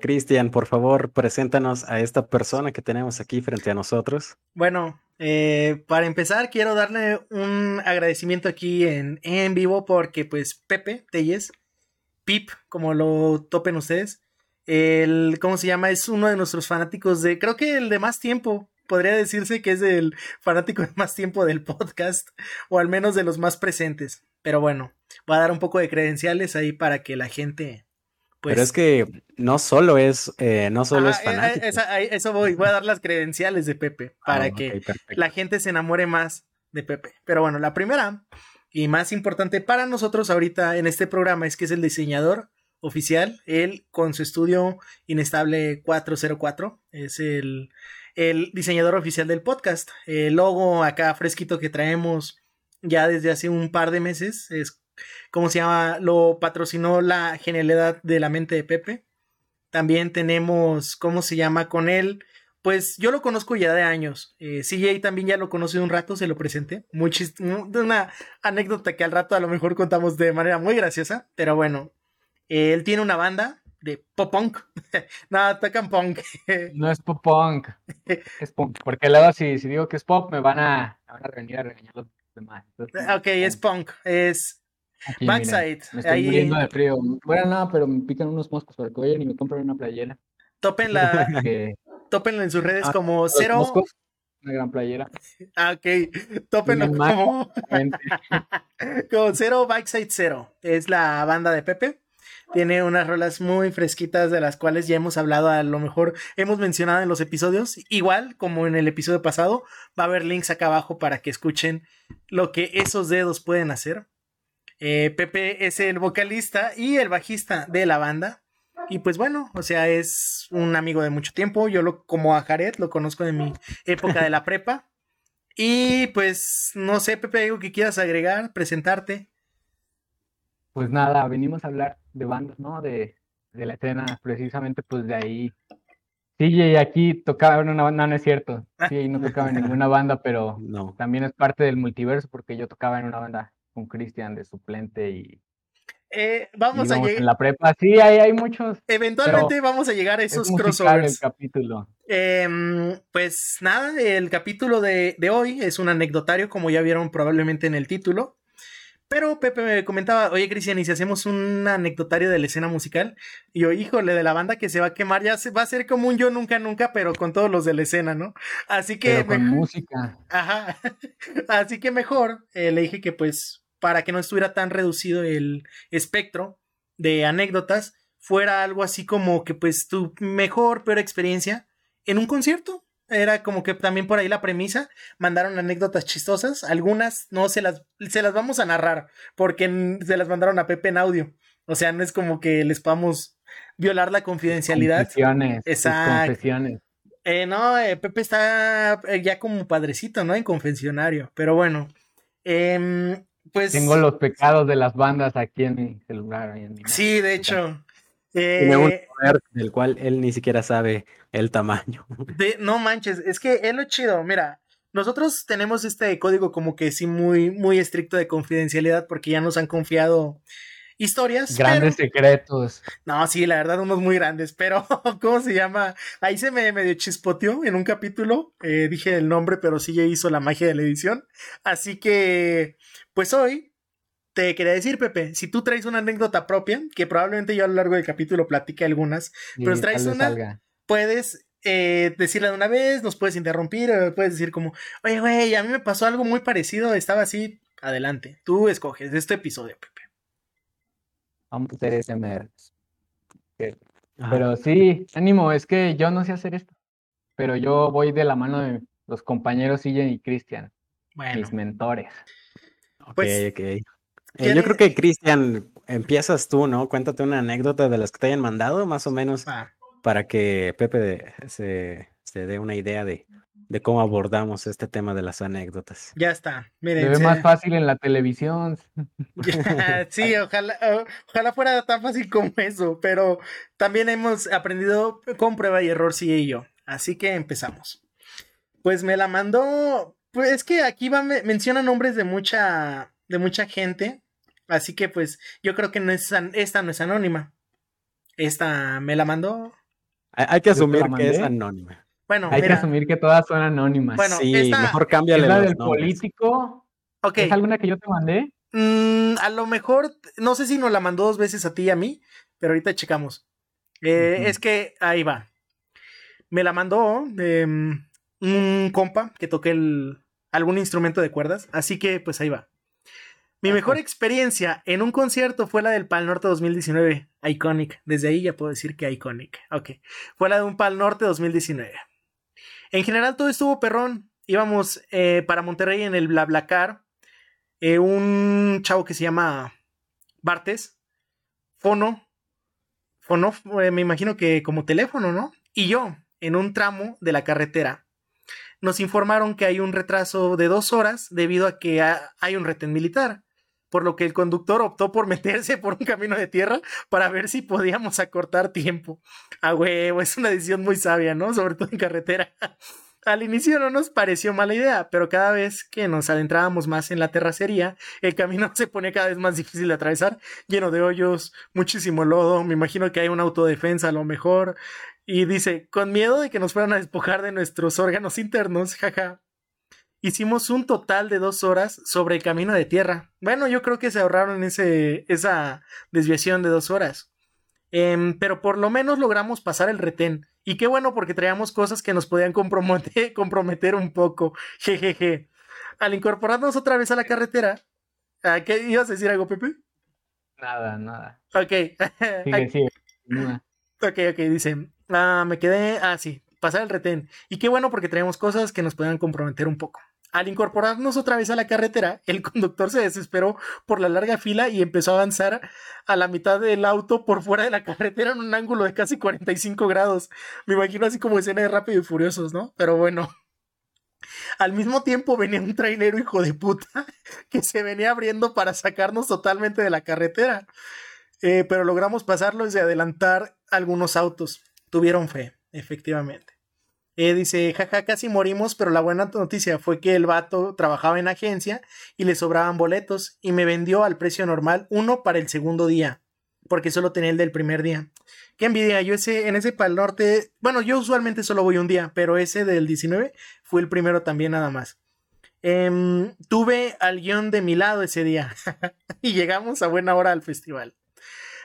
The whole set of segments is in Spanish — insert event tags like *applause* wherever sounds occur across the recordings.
Cristian, por favor, preséntanos a esta persona que tenemos aquí frente a nosotros. Bueno, eh, para empezar, quiero darle un agradecimiento aquí en, en vivo porque, pues, Pepe Telles, Pip, como lo topen ustedes, el, ¿cómo se llama? Es uno de nuestros fanáticos de, creo que el de más tiempo. Podría decirse que es el fanático de más tiempo del podcast, o al menos de los más presentes. Pero bueno, voy a dar un poco de credenciales ahí para que la gente pero es pues que no solo es, eh, no solo es eh, fanático. eso voy, voy a dar las credenciales de Pepe para ah, que la gente se enamore más de Pepe. Pero bueno, la primera y más importante para nosotros ahorita en este programa es que es el diseñador oficial, él con su estudio Inestable 404, es el, el diseñador oficial del podcast. El logo acá fresquito que traemos ya desde hace un par de meses es ¿cómo se llama? Lo patrocinó la genialidad de la mente de Pepe. También tenemos, ¿cómo se llama? Con él, pues yo lo conozco ya de años. Eh, CJ también ya lo conocí un rato, se lo presenté. Muy una anécdota que al rato a lo mejor contamos de manera muy graciosa, pero bueno, él tiene una banda de pop punk. *laughs* no, tocan punk. *laughs* no es pop punk, es punk. Porque luego si, si digo que es pop, me van a, van a regañar, a regañar los demás. ok, es punk. Es Backside. me estoy muriendo de frío. Bueno, no, pero me pican unos moscos para que vayan y me compren una playera. Tópenla. *laughs* Tópenla en sus redes ah, como cero. una gran playera. Ah, ok. Tópenlo como. *laughs* como cero, Backside Cero. Es la banda de Pepe. Tiene unas rolas muy fresquitas de las cuales ya hemos hablado, a lo mejor hemos mencionado en los episodios. Igual como en el episodio pasado, va a haber links acá abajo para que escuchen lo que esos dedos pueden hacer. Eh, Pepe es el vocalista y el bajista de la banda. Y pues bueno, o sea, es un amigo de mucho tiempo. Yo lo, como a Jared, lo conozco de mi época de la *laughs* prepa. Y pues, no sé, Pepe, algo que quieras agregar, presentarte. Pues nada, venimos a hablar de bandas, ¿no? De, de la escena, precisamente pues de ahí. Sí, aquí tocaba en una banda, no, no es cierto. Sí, no tocaba en *laughs* ninguna banda, pero no. también es parte del multiverso porque yo tocaba en una banda con Cristian de suplente y eh, vamos a llegar. En la prepa, sí, hay, hay muchos. Eventualmente vamos a llegar a esos crossovers. El capítulo. Em, pues nada, el capítulo de, de, hoy es un anecdotario, como ya vieron probablemente en el título. Pero Pepe me comentaba, oye Cristian, ¿y si hacemos un anecdotario de la escena musical? Y yo, híjole, de la banda que se va a quemar, ya se va a ser como un yo nunca nunca, pero con todos los de la escena, ¿no? Así que... con música. *laughs* Ajá. Así que mejor eh, le dije que pues para que no estuviera tan reducido el espectro de anécdotas, fuera algo así como que pues tu mejor, peor experiencia en un concierto. Era como que también por ahí la premisa. Mandaron anécdotas chistosas. Algunas no se las, se las vamos a narrar porque se las mandaron a Pepe en audio. O sea, no es como que les podamos violar la confidencialidad. Confesiones. Exacto. Eh, no, eh, Pepe está eh, ya como padrecito, ¿no? En confesionario. Pero bueno. Em, pues. Tengo los pecados de las bandas aquí en mi celular. sí, de hecho. Tiene un poder del cual él ni siquiera sabe el tamaño. no manches, es que es lo chido, mira, nosotros tenemos este código como que sí muy, muy estricto de confidencialidad porque ya nos han confiado historias. Grandes secretos. No, sí, la verdad, unos muy grandes, pero *laughs* ¿cómo se llama? Ahí se me medio chispoteó en un capítulo, eh, dije el nombre, pero sí ya hizo la magia de la edición. Así que, pues hoy te quería decir, Pepe, si tú traes una anécdota propia, que probablemente yo a lo largo del capítulo platique algunas, pero traes una, puedes eh, decirla de una vez, nos puedes interrumpir, puedes decir como, oye, güey, a mí me pasó algo muy parecido, estaba así, adelante, tú escoges este episodio, Pepe. Vamos a hacer ese Pero sí, ánimo, es que yo no sé hacer esto, pero yo voy de la mano de los compañeros Ian y Cristian, mis mentores. Pues, ok, ok. Eh, yo creo que Cristian, empiezas tú, ¿no? Cuéntate una anécdota de las que te hayan mandado, más o menos para que Pepe se, se dé una idea de de cómo abordamos este tema de las anécdotas. Ya está. Miren, Se ve más fácil en la televisión. *laughs* *laughs* sí, ojalá, ojalá fuera tan fácil como eso, pero también hemos aprendido con prueba y error, sí y yo. Así que empezamos. Pues me la mandó. Pues es que aquí va, menciona nombres de mucha, de mucha gente. Así que pues yo creo que no es, esta no es anónima. Esta me la mandó. Hay, que asumir que es anónima. Bueno, hay que asumir que todas son anónimas. Bueno, sí, mejor cámbiale la del político. ¿Es alguna que yo te mandé? Mm, a lo mejor, no sé si nos la mandó dos veces a ti y a mí, pero ahorita checamos. Eh, es que ahí va. Me la mandó em, un compa que toque algún instrumento de cuerdas, así que pues ahí va. Mi mejor experiencia en un concierto fue la del Pal Norte 2019, Iconic. Desde ahí ya puedo decir que Iconic. Ok. Fue la de un Pal Norte 2019. En general todo estuvo perrón. Íbamos eh, para Monterrey en el BlaBlaCar. Eh, un chavo que se llama Bartes. Fono. Fono, eh, me imagino que como teléfono, ¿no? Y yo, en un tramo de la carretera, nos informaron que hay un retraso de dos horas debido a que hay un retén militar por lo que el conductor optó por *laughs* meterse por un camino de tierra para ver si podíamos acortar tiempo. A huevo, es una decisión muy sabia, ¿no? Sobre todo en carretera. *laughs* Al inicio no nos pareció mala idea, pero cada vez que nos adentrábamos más en la terracería, el camino *laughs* se ponía cada vez más difícil de atravesar, lleno de hoyos, muchísimo lodo, me imagino que hay una autodefensa a lo mejor, y dice, con miedo de que nos fueran a despojar de nuestros órganos internos, jaja, hicimos un total de dos horas sobre el camino de tierra. Bueno, yo creo que se ahorraron ese, esa desviación de dos horas. Em, pero por lo menos logramos pasar el retén. Y qué bueno porque traíamos cosas que nos podían comprometer, *laughs* comprometer un poco. Jejeje. Al incorporarnos otra vez a la carretera. ¿Qué ibas a decir algo, Pepe? Nada, nada. Ok. *laughs* Sigue, Ok, ok, dice. Ah, me quedé. Ah, sí, pasar el retén. Y qué bueno porque traíamos cosas que nos podían comprometer un poco. Al incorporarnos otra vez a la carretera, *laughs* el conductor se desesperó por la larga fila y empezó a avanzar a la mitad del auto por fuera de la *laughs* carretera en un ángulo de casi 45 grados. Me imagino así como escena de Rápido y Furiosos, ¿no? Pero bueno. Al mismo tiempo venía un trailero hijo de puta *laughs* que se venía abriendo para sacarnos totalmente de la carretera. Eh, pero logramos pasarlo y adelantar algunos autos. Tuvieron fe, efectivamente. Eh, dice, jaja, casi morimos, pero la buena noticia fue que el vato trabajaba en agencia y le sobraban boletos y me vendió al precio normal uno para el segundo día, porque solo tenía el del primer día. Qué envidia, yo ese, en ese Pal Norte, bueno, yo usualmente solo voy un día, pero ese del 19 fue el primero también nada más. Em, tuve al guion de mi lado ese día *laughs* y llegamos a buena hora al festival.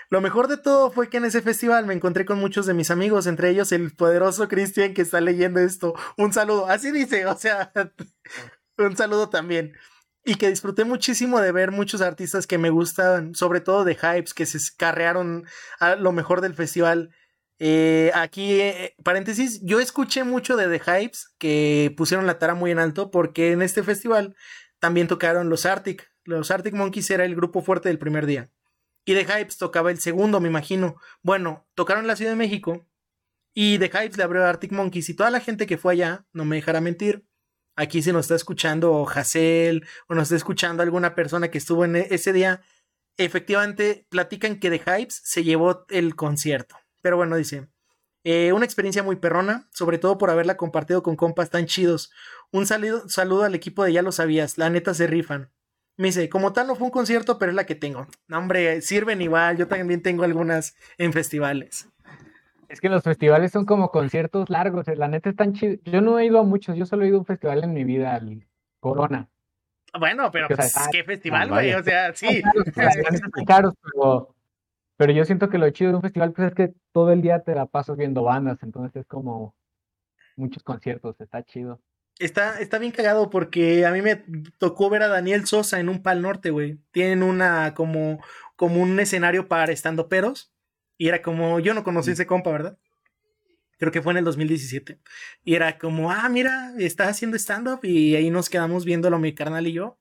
Lo mejor de todo fue que en ese festival me encontré con muchos de mis amigos, entre ellos el poderoso Cristian que está leyendo esto. Un saludo, así dice, o sea, *laughs* un saludo también. Y que disfruté muchísimo de ver muchos artistas que me gustan, sobre todo de Hypes, que se carrearon a lo mejor del festival. Eh, aquí, eh, paréntesis, yo escuché mucho de The Hypes que pusieron la tara muy en alto porque en este festival también tocaron los Arctic. Los Arctic Monkeys era el grupo fuerte del primer día. Y The Hypes tocaba el segundo, me imagino. Bueno, tocaron en la Ciudad de México. Y The Hypes le abrió a Arctic Monkeys. Y toda la gente que fue allá, no me dejará mentir. Aquí si nos está escuchando Hassel o nos está escuchando alguna persona que estuvo en e-, ese día, efectivamente platican que The Hypes se llevó el concierto. Pero bueno, dice, eh, una experiencia muy perrona, sobre todo por haberla compartido con compas tan chidos. Un saludo, saludo al equipo de Ya lo sabías, la neta se rifan. Me dice, como tal no fue un concierto, pero es la que tengo. No, hombre, sirven igual. Yo también tengo algunas en festivales. Es que los festivales son como conciertos largos. Eh, la neta están chidos. Yo no he ido a muchos. Yo solo he ido a un festival en mi vida, al Corona. Bueno, pero pues, ¿qué festival, güey? O sea, sí. caros, pero, pero yo siento que lo chido de un festival pues, es que todo el día te la pasas viendo bandas. Entonces es como muchos conciertos. Está chido. Está, está bien cagado porque a mí me tocó ver a Daniel Sosa en un Pal Norte, güey. Tienen una como, como un escenario para estando peros. Y era como, yo no conocí ese compa, ¿verdad? Creo que fue en el 2017. Y era como, ah, mira, está haciendo stand-up. Y ahí nos quedamos viéndolo mi carnal y yo.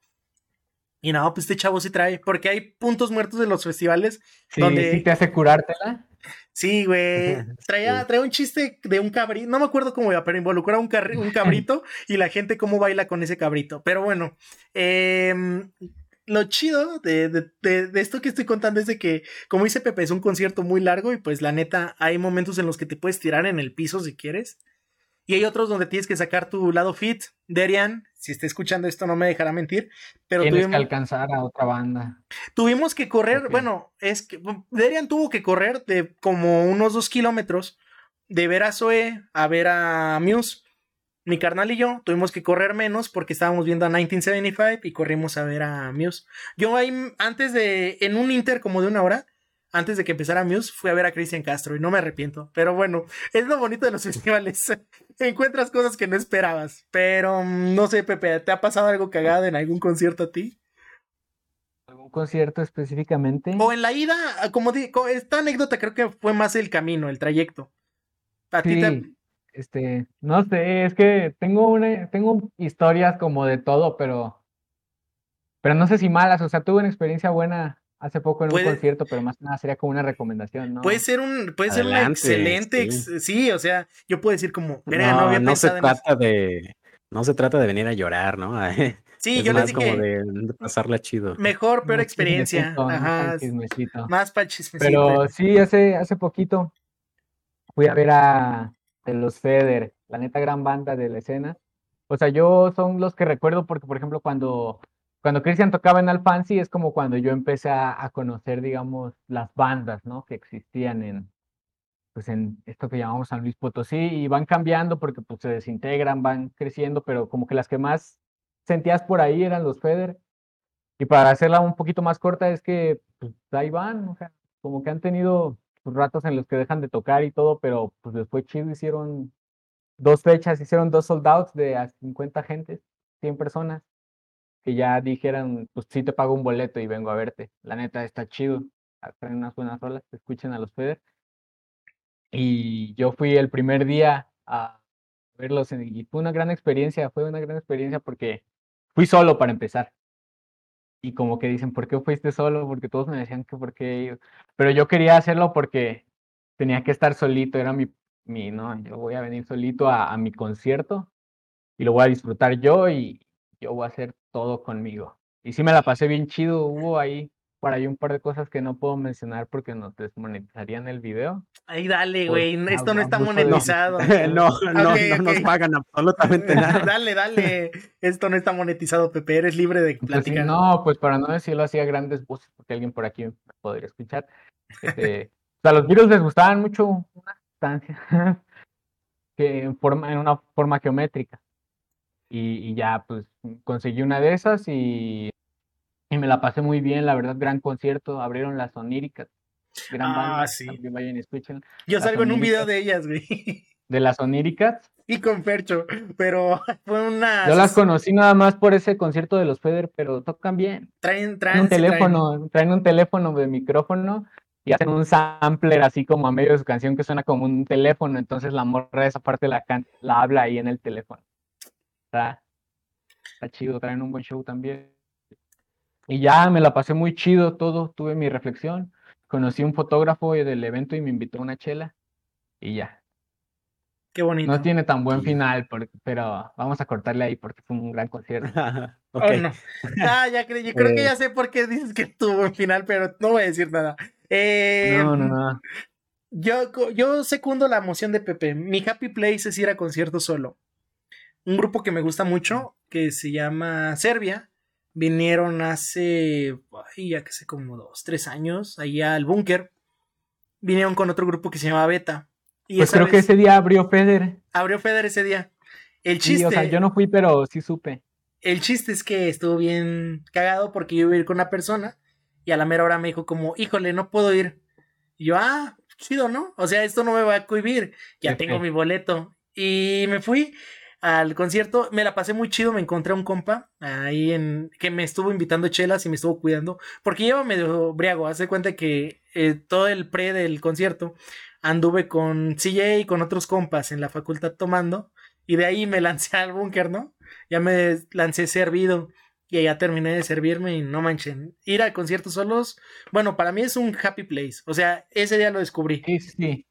Y no, pues este chavo sí trae. Porque hay puntos muertos de los festivales donde. Sí te hace curártela. Sí, güey. *laughs* Traía, traía un chiste de un cabrito, no me acuerdo cómo iba, pero involucraba un, un cabrito *laughs* y la gente cómo baila con ese cabrito. Pero bueno, em, lo chido de, de, de, esto que estoy contando es de que, como dice Pepe, es un concierto muy largo y pues la neta, hay momentos en los que te puedes tirar en el piso si quieres. Y hay otros donde tienes que sacar tu lado fit. Derian, si está escuchando esto, no me dejará mentir. Pero tienes tuvimos... que alcanzar a otra banda. Tuvimos que correr, bueno, es que Derian tuvo que correr de como unos dos kilómetros de ver a Zoe a ver a Muse. Mi carnal y yo tuvimos que correr menos porque estábamos viendo a 1975 y corrimos a ver a Muse. Yo ahí, antes de, en un inter como de una hora, antes de que empezara Muse, fui a ver a Cristian Castro y no me arrepiento. Pero bueno, es lo bonito de los *laughs* festivales. Encuentras cosas que no esperabas. Pero mm, no sé, Pepe, ¿te ha pasado algo cagado en algún concierto a ti? ¿Algún concierto específicamente? O en la ida, como digo, esta anécdota creo que fue más el camino, el trayecto. A ti te... Este, no sé, es que tengo una, tengo historias como de todo, pero, pero no sé si malas, o sea, tuve una experiencia buena hace poco en un concierto, pero más nada sería como una recomendación, ¿no? Puede ser un, puede ser una excelente, sí. o sea, yo puedo decir como, no, no, se trata de, no se trata de venir a llorar, ¿no? *laughs* Sí, yo les dije. como de, pasarla chido. Mejor, peor experiencia. Ajá. Más para Pero sí, hace, hace poquito fui a ver a los Feder, la neta gran banda de la escena. O sea, yo son los que recuerdo porque, por ejemplo, cuando cuando Cristian tocaba en Alfansi es como cuando yo empecé a, conocer, digamos, las bandas, ¿no? Que existían en, pues en esto que llamamos San Luis Potosí y van cambiando porque pues se desintegran, van creciendo, pero como que las que más sentías por ahí eran los Feder. Y para hacerla un poquito más corta es que pues ahí van, o sea, como que han tenido sus ratos en los que dejan de tocar y todo, pero pues después chido hicieron dos fechas, hicieron dos soldados de a 50 gentes, 100 personas que ya dijeran, pues sí te pago un boleto y vengo a verte. La neta está chido. Traen unas buenas rolas, escuchen a los Feder. Y yo fui el primer día a verlos y fue una gran experiencia, fue una gran experiencia porque fui solo para empezar. Y como que dicen, ¿por qué fuiste solo? Porque todos me decían que por qué. Pero yo quería hacerlo porque tenía que estar solito, era mi, mi no, yo voy a venir solito a, a mi concierto y lo voy a disfrutar yo y, yo voy a hacer todo conmigo. Y sí me la pasé bien chido, hubo ahí por ahí un par de cosas que no puedo mencionar porque nos desmonetizarían el video. Ay, dale, güey, esto no está monetizado. *laughs* no, no, no nos pagan absolutamente *laughs* nada. dale, dale, esto no está monetizado, Pepe, eres libre de pues platicar. no, pues para no decirlo así a grandes voces, porque alguien por aquí podría escuchar. Este, o sea, los virus les gustaban mucho una sustancia *laughs* que en, forma, en una forma geométrica y, ya pues conseguí una de esas y, y, me la pasé muy bien, la verdad, gran concierto, abrieron las Oníricas, gran ah, banda, sí. vayan y escuchen. Yo salgo en un video de ellas, güey. *laughs* ¿De las Oníricas? Y con Percho, pero *laughs* fue una... Yo las conocí nada más por ese concierto de los Feder, pero tocan bien. Traen, traen, un teléfono, traen. un teléfono de micrófono y hacen un sampler así como a medio de su canción que suena como un teléfono, entonces la morra de esa parte la, la habla ahí en el teléfono está, chido, traen un buen show también. Y ya me la pasé muy chido todo, tuve mi reflexión, conocí un fotógrafo del evento y me invitó a una chela y ya. Qué bonito. No tiene tan buen final, pero vamos a cortarle ahí porque fue un gran concierto. *laughs* *laughs* Oh, no. Ah, ya creo, yo creo que ya eh. sé por qué dices que tuvo un final, pero no voy a decir nada. Eh, no, no, no. Yo, yo secundo la emoción de Pepe. Mi happy place es ir a concierto solo un grupo que me gusta mucho, que se llama Serbia. Vinieron hace, ay, ya que sé, como dos, tres años, allá al búnker. Vinieron con otro grupo que se llama Beta. Y pues creo que ese día abrió Feder. Abrió Feder ese día. El chiste. o sea, yo no fui, pero sí supe. El chiste es que estuvo bien cagado porque yo iba a ir con una persona y a la mera hora me dijo como, híjole, no puedo ir. Y yo, ah, chido, ¿no? O sea, esto no me va a cohibir. Ya tengo mi boleto. Y me fui al concierto. Me la pasé muy chido. Me encontré a un compa ahí en que me estuvo invitando chelas y me estuvo cuidando. Porque lleva medio briago. Hace cuenta que eh, todo el pre del concierto anduve con CJ y con otros compas en la facultad tomando. Y de ahí me *laughs* lancé al búnker, ¿no? Ya me lancé servido. y allá terminé de servirme y no manchen. Ir a conciertos solos, bueno, para mí es un happy place. O sea, ese día lo descubrí. Sí, sí.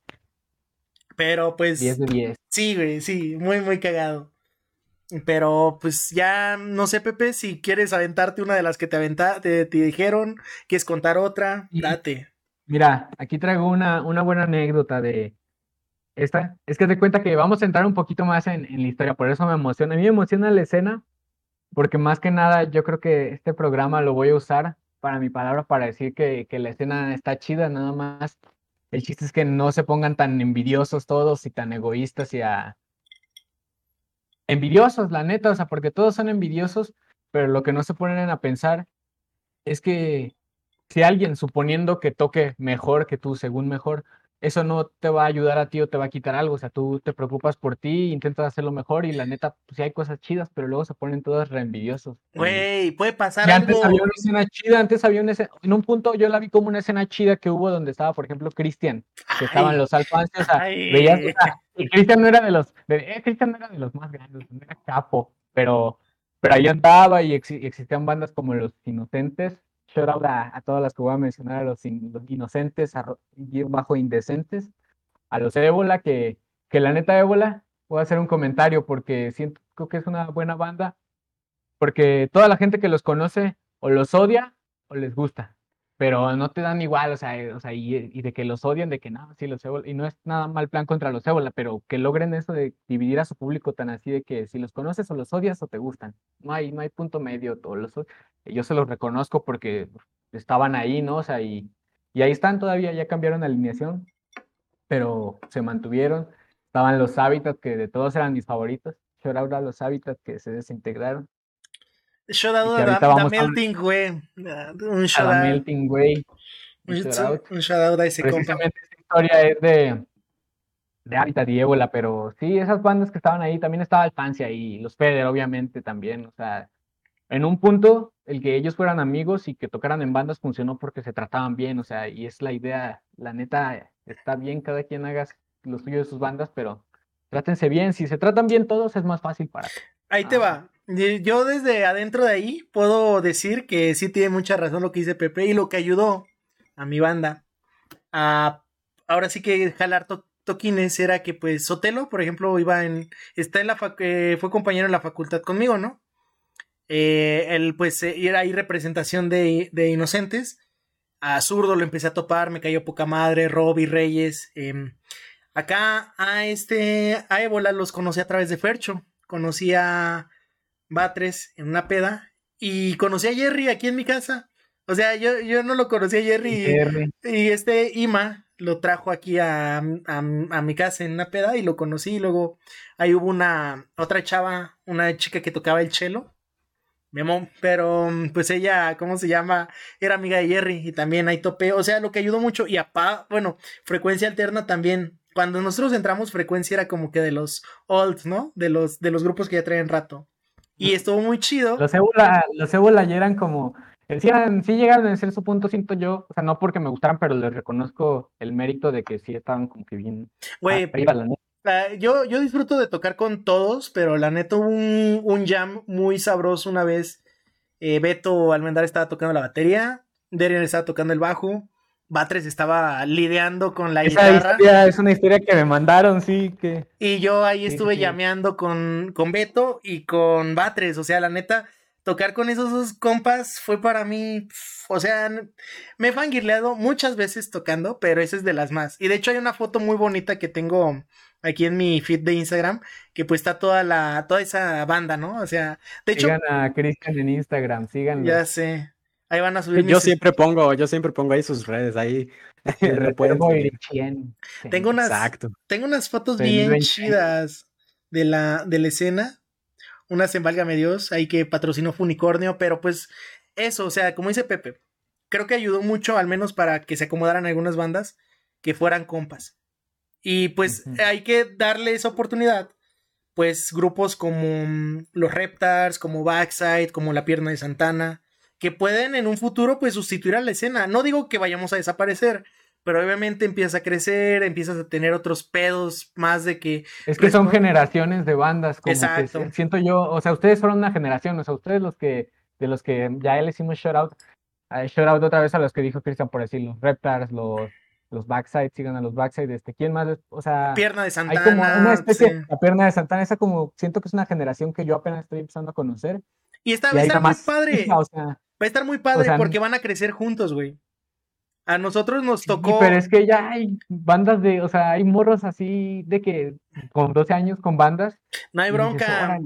Pero pues. 10 de 10. Sí, güey, sí, muy, muy cagado. Pero pues ya no sé, Pepe, si quieres aventarte una de las que te aventaste, te, dijeron, quieres contar otra, date. Mira, aquí traigo una, una buena anécdota de esta. Es que te cuenta que vamos a entrar un poquito más en, en la historia, por eso me emociona. A mí me emociona la escena, porque más que nada yo creo que este programa lo voy a usar para mi palabra, para decir que, que la escena está chida, nada más. El chiste es que no se pongan tan envidiosos todos y tan egoístas y a, envidiosos, la neta, o sea, porque todos son envidiosos, pero lo que no se ponen a pensar es que si alguien, suponiendo que toque mejor que tú, según mejor, eso no te va a ayudar a ti o te va a quitar algo. O sea, tú te preocupas por ti, intentas hacerlo mejor y la neta, pues sí hay cosas chidas, pero luego se ponen todos reenvidiosos. Güey, puede pasar algo. Antes había una escena chida, antes había una escena, en un punto yo la vi como una escena chida que hubo donde estaba, por ejemplo, Cristian, que estaban los alfances, o sea, veías, y Cristian no era de los, eh, Cristian no era de los más grandes, no era capo, pero, pero ahí andaba y existían bandas como Los Inocentes, shout out a, todas las que voy a mencionar, a los, inocentes, a, bajo indecentes, a los ébola, que, que la neta ébola, voy a hacer un comentario porque siento que es una buena banda, porque toda la gente que los conoce o los odia o les gusta pero no te dan igual, o sea, eh, o sea y, de que los odian, de que no, sí, los ébola, y no es nada mal plan contra los ébola, pero que logren eso de dividir a su público tan así de que si los conoces o los odias o te gustan, no hay, no hay punto medio, todos los, yo se los reconozco porque estaban ahí, ¿no? O sea, y, y ahí están todavía, ya cambiaron la alineación, pero se mantuvieron, estaban los hábitats que de todos eran mis favoritos, yo ahora los hábitats que se desintegraron, Shout out a The Melting Way. Un shout out. Melting. Un shout out a ese compa. Esta historia es de, de Habitat y Ébola, pero sí, esas bandas que estaban ahí, también estaba Alfancia y los Feder, obviamente, también. O sea, en un punto, el que ellos fueran amigos y que tocaran en bandas funcionó porque se trataban bien, o sea, y es la idea, la neta, está bien cada quien haga lo suyo de sus bandas, pero trátense bien, si se tratan bien todos es más fácil para. Ahí te va, yo desde adentro de ahí puedo decir que sí tiene mucha razón lo que dice Pepe y lo que ayudó a mi banda a ahora sí que jalar toquines era que pues Sotelo, por ejemplo, iba en está en la eh, fue compañero en la facultad conmigo, ¿no? Eh, él pues eh, era ahí representación de, de, Inocentes. A Zurdo lo empecé a topar, me cayó poca madre, Robbie Reyes. Em, acá a este, a Ébola los conocí a través de Fercho. Conocí a Batres en una peda y conocí a Jerry aquí en mi casa. O sea, yo, yo no lo conocí a Jerry, Y, este Ima lo trajo aquí a, a, mi casa en una peda y lo conocí. Y luego ahí hubo una otra chava, una chica que tocaba el cello. Memo, pero pues ella, ¿cómo se llama? Era amiga de Jerry y también ahí topé. O sea, lo que ayudó mucho. Y a bueno, frecuencia alterna también. Cuando nosotros entramos, frecuencia era como que de los old, ¿no? De los, de los grupos que ya traen rato. Y estuvo muy chido. Los Ébola, los Ébola ya eran como. Decían, sí llegaron a ser su punto, siento yo. O sea, no porque me gustaran, pero les reconozco el mérito de que sí estaban como que bien. Güey, yo, yo disfruto de tocar con todos, pero la neta hubo un, un jam muy sabroso una vez. Eh, Beto Almendar estaba tocando la batería, Derian estaba tocando el bajo, Batres estaba lidiando con la Esa Historia es una historia que me mandaron, sí, que... Y yo ahí estuve llameando con, con Beto y con Batres, o sea, la neta, tocar con esos dos compas fue para mí, o sea, me he fangirleado muchas veces tocando, pero esa es de las más. Y de hecho hay una foto muy bonita que tengo aquí en mi feed de Instagram, que pues está toda la, toda esa banda, ¿no? O sea, de hecho... Sigan a Cristian en Instagram, síganlo. Ya sé. Ahí van a subir. Yo siempre pongo, yo siempre pongo ahí sus redes, ahí. *laughs* Tengo unas, tengo unas fotos bien chidas de la, de la escena. Unas en Válgame Dios, ahí que patrocinó Funicornio, pero pues eso, o sea, como dice Pepe, creo que ayudó mucho, al menos para que se acomodaran algunas bandas que fueran compas. Y pues hay que darle esa oportunidad, pues grupos como mm, los Reptars, como Backside, como La Pierna de Santana, que pueden en un futuro pues sustituir a la escena. No digo que vayamos a desaparecer, pero obviamente empiezas a crecer, empiezas a tener otros pedos más de que... Es que son generaciones de bandas, como Exacto. siento yo, o sea, ustedes fueron una generación, o sea, ustedes los que de los que ya le hicimos shout out, shout out otra vez a los que dijo Cristian por decirlo, Reptars, los los backside, sigan a los backside, este, ¿quién más? O sea, pierna de Santana. Hay como una especie, la pierna de Santana, esa como, siento que es una generación que yo apenas estoy empezando a conocer. Y está, va a estar muy padre. *laughs* va a estar muy padre porque van a crecer juntos, güey. A nosotros nos tocó. pero es que ya hay bandas de, o sea, hay morros así de que con 12 años con bandas. No hay bronca.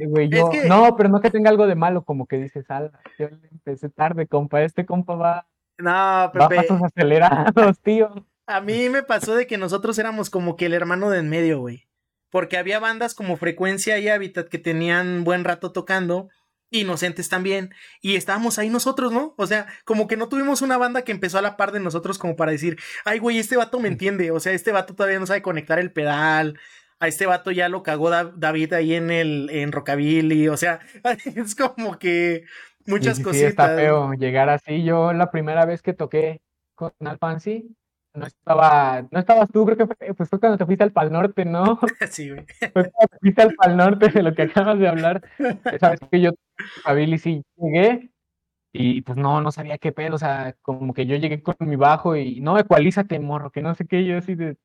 No, pero no que tenga algo de malo, como que dices, al, yo empecé tarde, compa, este compa va. No, Pepe. Va pasos acelerados, *laughs* tío. A mí me pasó de que nosotros éramos como que el hermano de en medio, güey. Porque había bandas como Frecuencia y Habitat que tenían buen rato tocando Inocentes también. Y estábamos ahí nosotros, ¿no? O sea, como que no tuvimos una banda que empezó a la par de nosotros como para decir, ay, güey, este vato me entiende. O sea, este vato todavía no sabe conectar el pedal. A este vato ya lo cagó David ahí en el en Rockabilly. O sea, *laughs* es como que muchas cositas. Sí, está feo llegar así. Yo la primera vez que toqué con Alfansi, no estaba, no estabas tú, creo que fue, pues fue cuando te fuiste al Pal Norte, ¿no? *laughs* Sí, güey. Fue cuando te fuiste al Pal Norte de lo que acabas de hablar. Sabes que yo a Billy sí llegué y pues no, no sabía qué pedo, o sea, como que yo llegué con mi bajo y no, ecualízate, morro, que no sé qué, yo así de,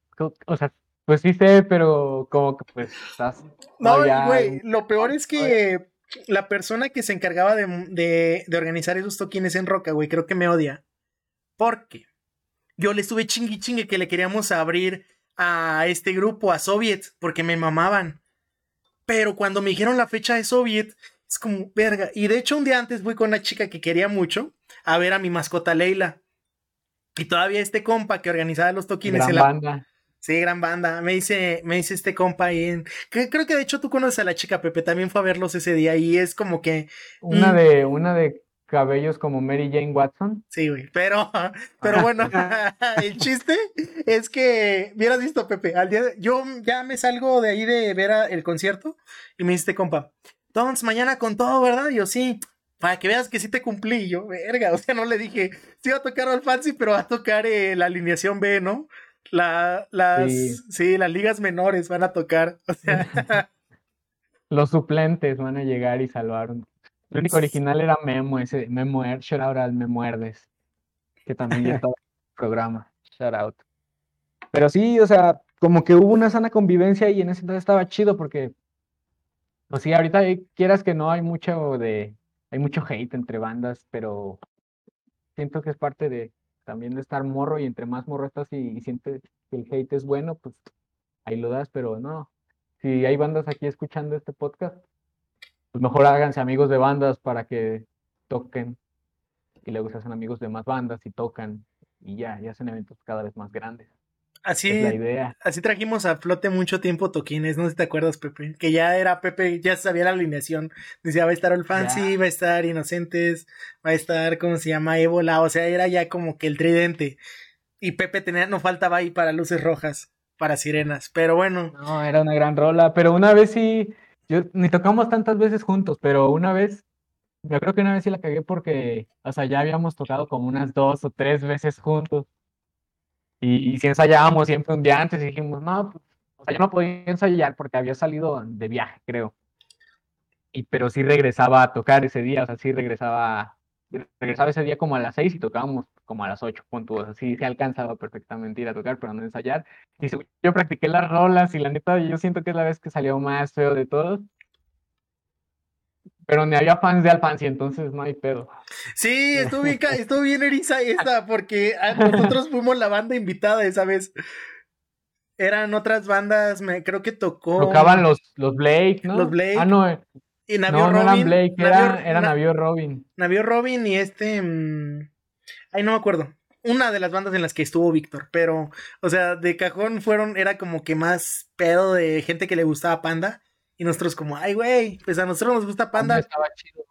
o sea, pues sí sé, pero como que pues estás... No, güey, lo peor es que la persona que se encargaba de, de, de organizar esos toquines en Roca, güey, creo que me odia. ¿Por qué? Yo le estuve chingui chingue que le queríamos abrir a este grupo, a Soviet, porque me mamaban. Pero cuando me dijeron la fecha de Soviet, es como, verga. Y de hecho, un día antes fui con una chica que quería mucho a ver a mi mascota Leila. Y todavía este compa que organizaba los toquines. Gran banda. Sí, gran banda. Me dice, me dice este compa ahí en... Creo que de hecho tú conoces a la chica Pepe, también fue a verlos ese día y es como que... Una de, una de cabellos como Mary Jane Watson. Sí, güey, pero, *laughs* pero bueno, *laughs* el chiste es que, hubieras visto, Pepe, al día de, yo ya me salgo de ahí de ver el concierto y me dice, compa, entonces mañana con todo, ¿verdad? Y yo, sí, para que veas que sí te cumplí. Y yo, verga, *laughs* o sea, no le dije, sí va a tocar al Fancy, pero va a tocar eh, la alineación B, ¿no? La, las, sí. las ligas menores van a tocar, o sea. Los suplentes van a llegar y salvar el único original era Memo, ese Memo shout out al Me Muerdes, que también ya *laughs* estaba en el programa. Shout out. Pero sí, o sea, como que hubo una sana convivencia y en ese entonces estaba chido porque, pues sí, ahorita quieras que no hay mucho de, hay mucho hate entre bandas, pero siento que es parte de también de estar morro y entre más morro estás y, y sientes que el hate es bueno, pues ahí lo das, pero no. Si hay bandas aquí escuchando este podcast, pues mejor háganse amigos de bandas para que toquen y luego se hacen amigos de más bandas y tocan y ya, y hacen eventos cada vez más grandes. Así, es la idea. así trajimos a flote mucho tiempo toquines, no sé si te acuerdas, Pepe, que ya era Pepe, ya sabía la alineación, decía va a estar el Fancy, va a estar Inocentes, va a estar, ¿cómo se llama? Ébola, o sea, era ya como que el tridente. Y Pepe tenía, no faltaba ahí para luces rojas, para sirenas, pero bueno. No, era una gran rola, pero una vez sí, yo ni tocamos tantas veces juntos, pero una vez, yo creo que una vez sí la cagué porque, o sea, ya habíamos tocado como unas dos o tres veces juntos. Y, si ensayábamos siempre un día antes y dijimos, no, pues, o sea, yo no podía ensayar porque había salido de viaje, creo. Y, pero sí regresaba a tocar ese día, o sea, sí regresaba, regresaba ese día como a las seis y tocábamos como a las ocho puntos, así se alcanzaba perfectamente ir a tocar, pero no ensayar. Y yo practiqué las rolas y la neta, yo siento que es la vez que salió más feo de todos. Pero ni había fans de Alfansi, entonces no hay pedo. Sí, estuvo bien, *laughs* estuvo bien eriza esta, porque *laughs* nosotros fuimos la banda invitada esa vez. Eran otras bandas, me creo que tocó. Tocaban los, los Blake, ¿no? Los Blake. Ah, no. Eh, y Navio Robin. No eran Blake, era, Navio Robin. Navio Robin y este. Mm, Ay, no me acuerdo. Una de las bandas en las que estuvo Víctor, pero, o sea, de cajón fueron, era como que más pedo de gente que le gustaba Panda. Y nosotros como, ay, güey, pues a nosotros nos gusta Panda. Estaba chido.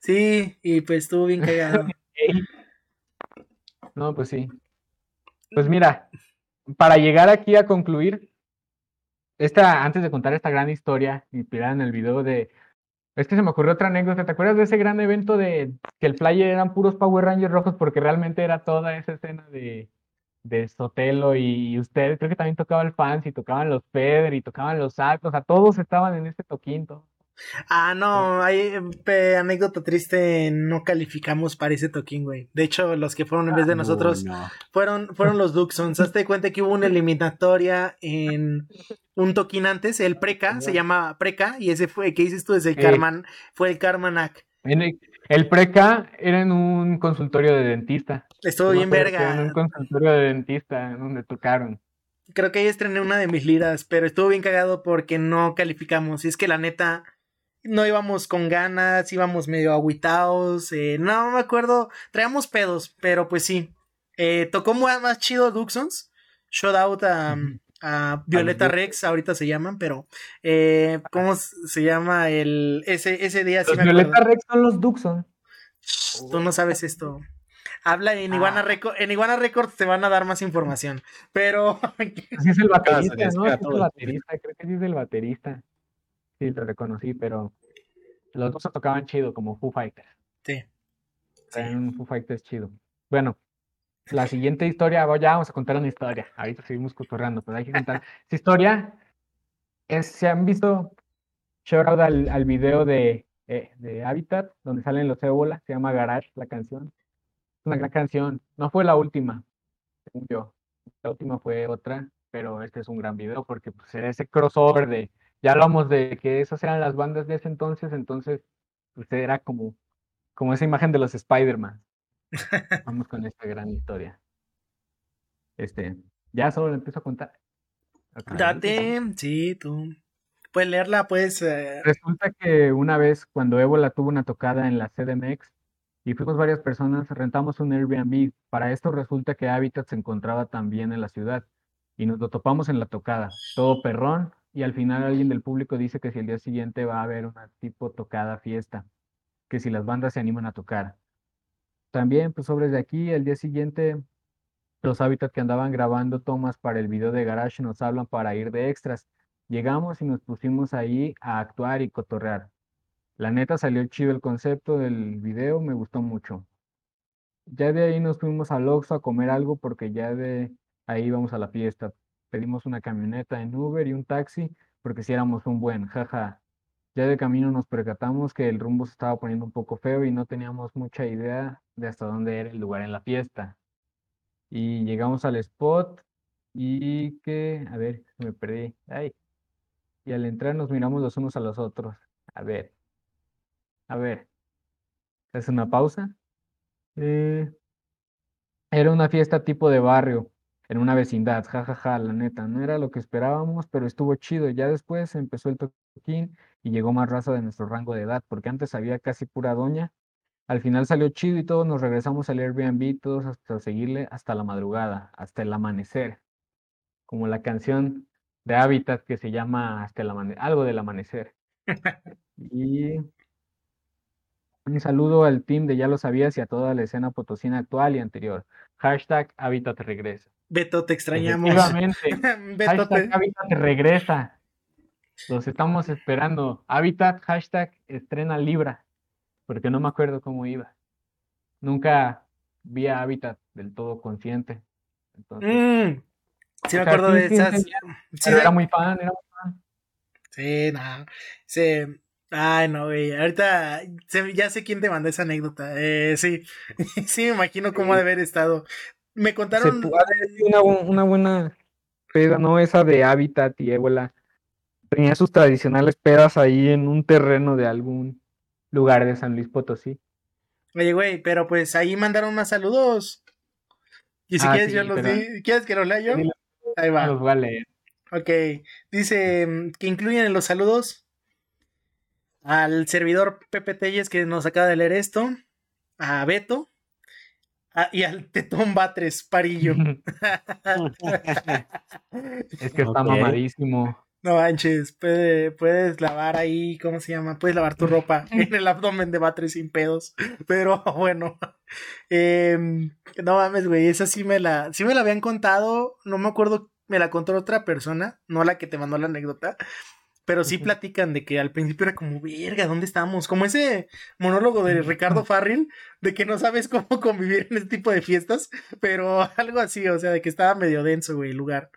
Sí, y pues estuvo bien cagado. *laughs* no, pues sí. Pues mira, para llegar aquí a concluir, esta, antes de contar esta gran historia inspirada en el video de es que se me ocurrió otra anécdota. ¿Te acuerdas de ese gran evento de que el flyer eran puros Power Rangers rojos? Porque realmente era toda esa escena de, de Sotelo y ustedes. Creo que también tocaba el fans y tocaban los Feder y tocaban los Sacos. O sea, todos estaban en este toquinto. Ah, no, hay anécdota triste, no calificamos para ese toquín, güey. De hecho, los que fueron en vez de ah, nosotros fueron, fueron los Duxons. Hazte cuenta que hubo una eliminatoria en un toquín antes, el Preca, se llama Preca, y ese fue, ¿qué dices tú? Es el Carman, fue el Carmanac. El, Preca era en un consultorio de dentista. Estuvo bien verga. En un consultorio de dentista, donde tocaron creo que ahí estrené una de mis liras, pero estuvo bien cagado porque no calificamos. Y es que la neta, no íbamos con ganas, íbamos medio aguitados, eh, no me acuerdo, traíamos pedos, pero pues sí. Eh, tocó más, chido Duxons, shout out a, Violeta Rex, ahorita se llaman, pero eh, ¿cómo se llama el ese, ese día? Los Violeta Rex son los Duxons. Tú no sabes esto. Habla en Iguana ah. Records, en Iguana Records te van a dar más información, pero... *laughs* Así es el baterista, ¿no? Es el baterista, creo que sí es el baterista. Sí, lo reconocí, pero los dos se tocaban chido, como Foo Fighters. Sí. Un Foo Fighters chido. Bueno, la siguiente historia, ya vamos a contar una historia. Ahorita seguimos cotorreando, pero hay que contar. Esta historia es, se han visto shout out al, al video de, eh, de Habitat, donde salen los ébola, se llama Garage la canción. Es una gran canción. No fue la última, según yo. La última fue otra, pero este es un gran video porque pues, era ese crossover de ya hablamos de que esas eran las bandas de ese entonces, entonces usted era como, como esa imagen de los Spider-Man. *laughs* Vamos con esta gran historia. Este, ya solo le empiezo a contar. Date, sí, tú. Puedes leerla, pues. Resulta que una vez cuando Ébola tuvo una tocada en la CDMX y fuimos varias personas, rentamos un Airbnb. Para esto resulta que Habitat se encontraba también en la ciudad y nos lo topamos en la tocada. Todo perrón, y al final alguien del público dice que si el día siguiente va a haber una tipo tocada fiesta, que si las bandas se animan a tocar. También, pues sobre de aquí, el día siguiente, los hábitats que andaban grabando tomas para el video de Garage nos hablan para ir de extras. Llegamos y nos pusimos ahí a actuar y cotorrear. La neta salió chido el concepto del video, me gustó mucho. Ya de ahí nos fuimos al Oxxo a comer algo porque ya de ahí íbamos a la fiesta pedimos una camioneta en Uber y un taxi porque si éramos un buen, jaja. Ya de camino nos percatamos que el rumbo se estaba poniendo un poco feo y no teníamos mucha idea de hasta dónde era el lugar en la fiesta. Y llegamos al spot y que, a ver, me perdí. Ay. Y al entrar nos miramos los unos a los otros. A ver. A ver. ¿Es una pausa? Eh, era una fiesta tipo de barrio, en una vecindad, jajaja, ja, ja, la neta, no era lo que esperábamos, pero estuvo chido. Ya después empezó el y llegó más raza de nuestro rango de edad, porque antes había casi pura doña. Al final salió chido y todos nos regresamos al Airbnb, todos hasta seguirle hasta la madrugada, hasta el amanecer. Como la canción de Habitat que se llama hasta el algo del amanecer. y un saludo al team de Ya lo sabías y a toda la escena potosina actual y anterior. Hashtag Habitat regresa. Beto, te extrañamos. *laughs* Beto Habitat regresa. Los estamos esperando. Habitat, hashtag estrena Libra. Porque no me acuerdo cómo iba. Nunca vi a Habitat del todo consciente. Entonces, mm, sí, me acuerdo de esas. Sí, era muy fan, era muy fan. Sí, no. Sí, Ay, no, güey. Ahorita ya sé quién te mandó esa anécdota. Eh, sí, *laughs* sí, me imagino cómo ha de haber estado. Me contaron. una, una buena peda, ¿no? Esa de Hábitat y Ébola. Tenía sus tradicionales pedas ahí en un terreno de algún lugar de San Luis Potosí. Oye, güey, pero pues ahí mandaron más saludos. Y si ah, quieres, yo los di. ¿Quieres que los lea yo? Ahí va. Los voy a leer. Ok. Dice que incluyen en los saludos al servidor Pepe Telles que nos acaba de leer esto, a Beto y al Tetón Batres Parillo. *laughs* es que está mamadísimo. No manches, puedes lavar ahí, ¿cómo se llama? Puedes lavar tu ropa *laughs* en el abdomen de Batres sin pedos. Pero *laughs* bueno, em, no mames, güey, esa sí me la, sí me la habían contado, no me acuerdo, me la contó otra persona, no la que te mandó la anécdota, pero sí platican de que al principio era como, verga, ¿dónde estamos? Como ese monólogo de Ricardo Farril, de que no sabes cómo *laughs* convivir en este tipo de fiestas, pero algo así, o sea, de que estaba medio denso, güey, el lugar.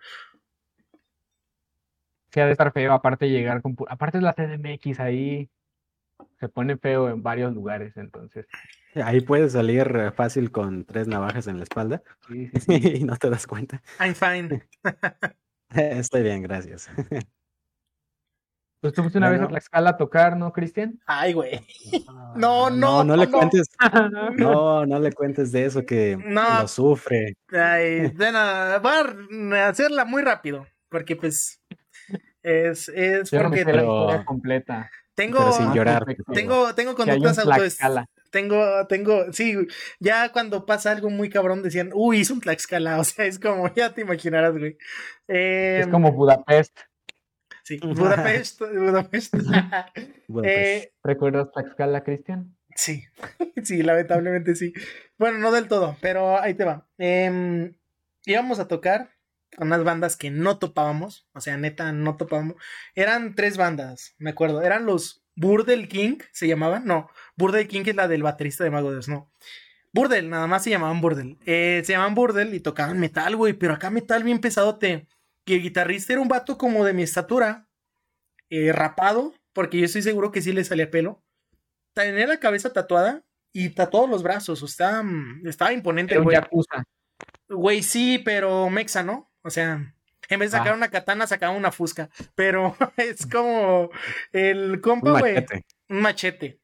Sí ha de estar feo, aparte de llegar con... Aparte es la CDMX ahí, se pone feo en varios lugares, entonces. *laughs* Ahí puedes salir fácil con tres navajas en la espalda sí, *laughs* sí, y no te das cuenta. I'm fine. *laughs* Estoy bien, gracias. Pues tú fuiste una vez a Tlaxcala a tocar, ¿no, Cristian? Ay, güey. No, no, no. No, le cuentes. No, no le cuentes de eso que lo sufre. Ay, bueno, voy a hacerla muy rápido, porque pues es, es porque... la completa. Tengo, sin llorar. Tengo, tengo conductas autoestima. Tengo, tengo, sí, ya cuando pasa algo muy cabrón decían, uy, hizo un Tlaxcala, *laughs* o sea, es como, ya te imaginarás, güey. es como em, Budapest. Sí, Budapest, *laughs* Budapest. *laughs* Eh, ¿Recuerdas Tlaxcala, Cristian? Sí, sí, lamentablemente sí. Bueno, no del todo, pero ahí te va. Eh, íbamos a tocar unas bandas que no topábamos, o sea, neta, no topábamos. Eran tres bandas, me acuerdo. Eran los Burdel King, se llamaban. No, Burdel King es la del baterista de Mago de Oz, no. Burdel, nada más se llamaban Burdel. Eh, se llamaban Burdel y tocaban metal, güey, pero acá metal bien pesadote. Y el guitarrista era un vato como de mi estatura, eh, rapado, porque yo estoy seguro que sí le salía pelo. Tenía la cabeza tatuada y tatuados los brazos, o sea, mm, estaba imponente, güey. Güey, sí, pero mexa, ¿no? O sea, en vez de sacar ah. una katana, sacaba una fusca. Pero *laughs* es como el compa, güey. Un machete.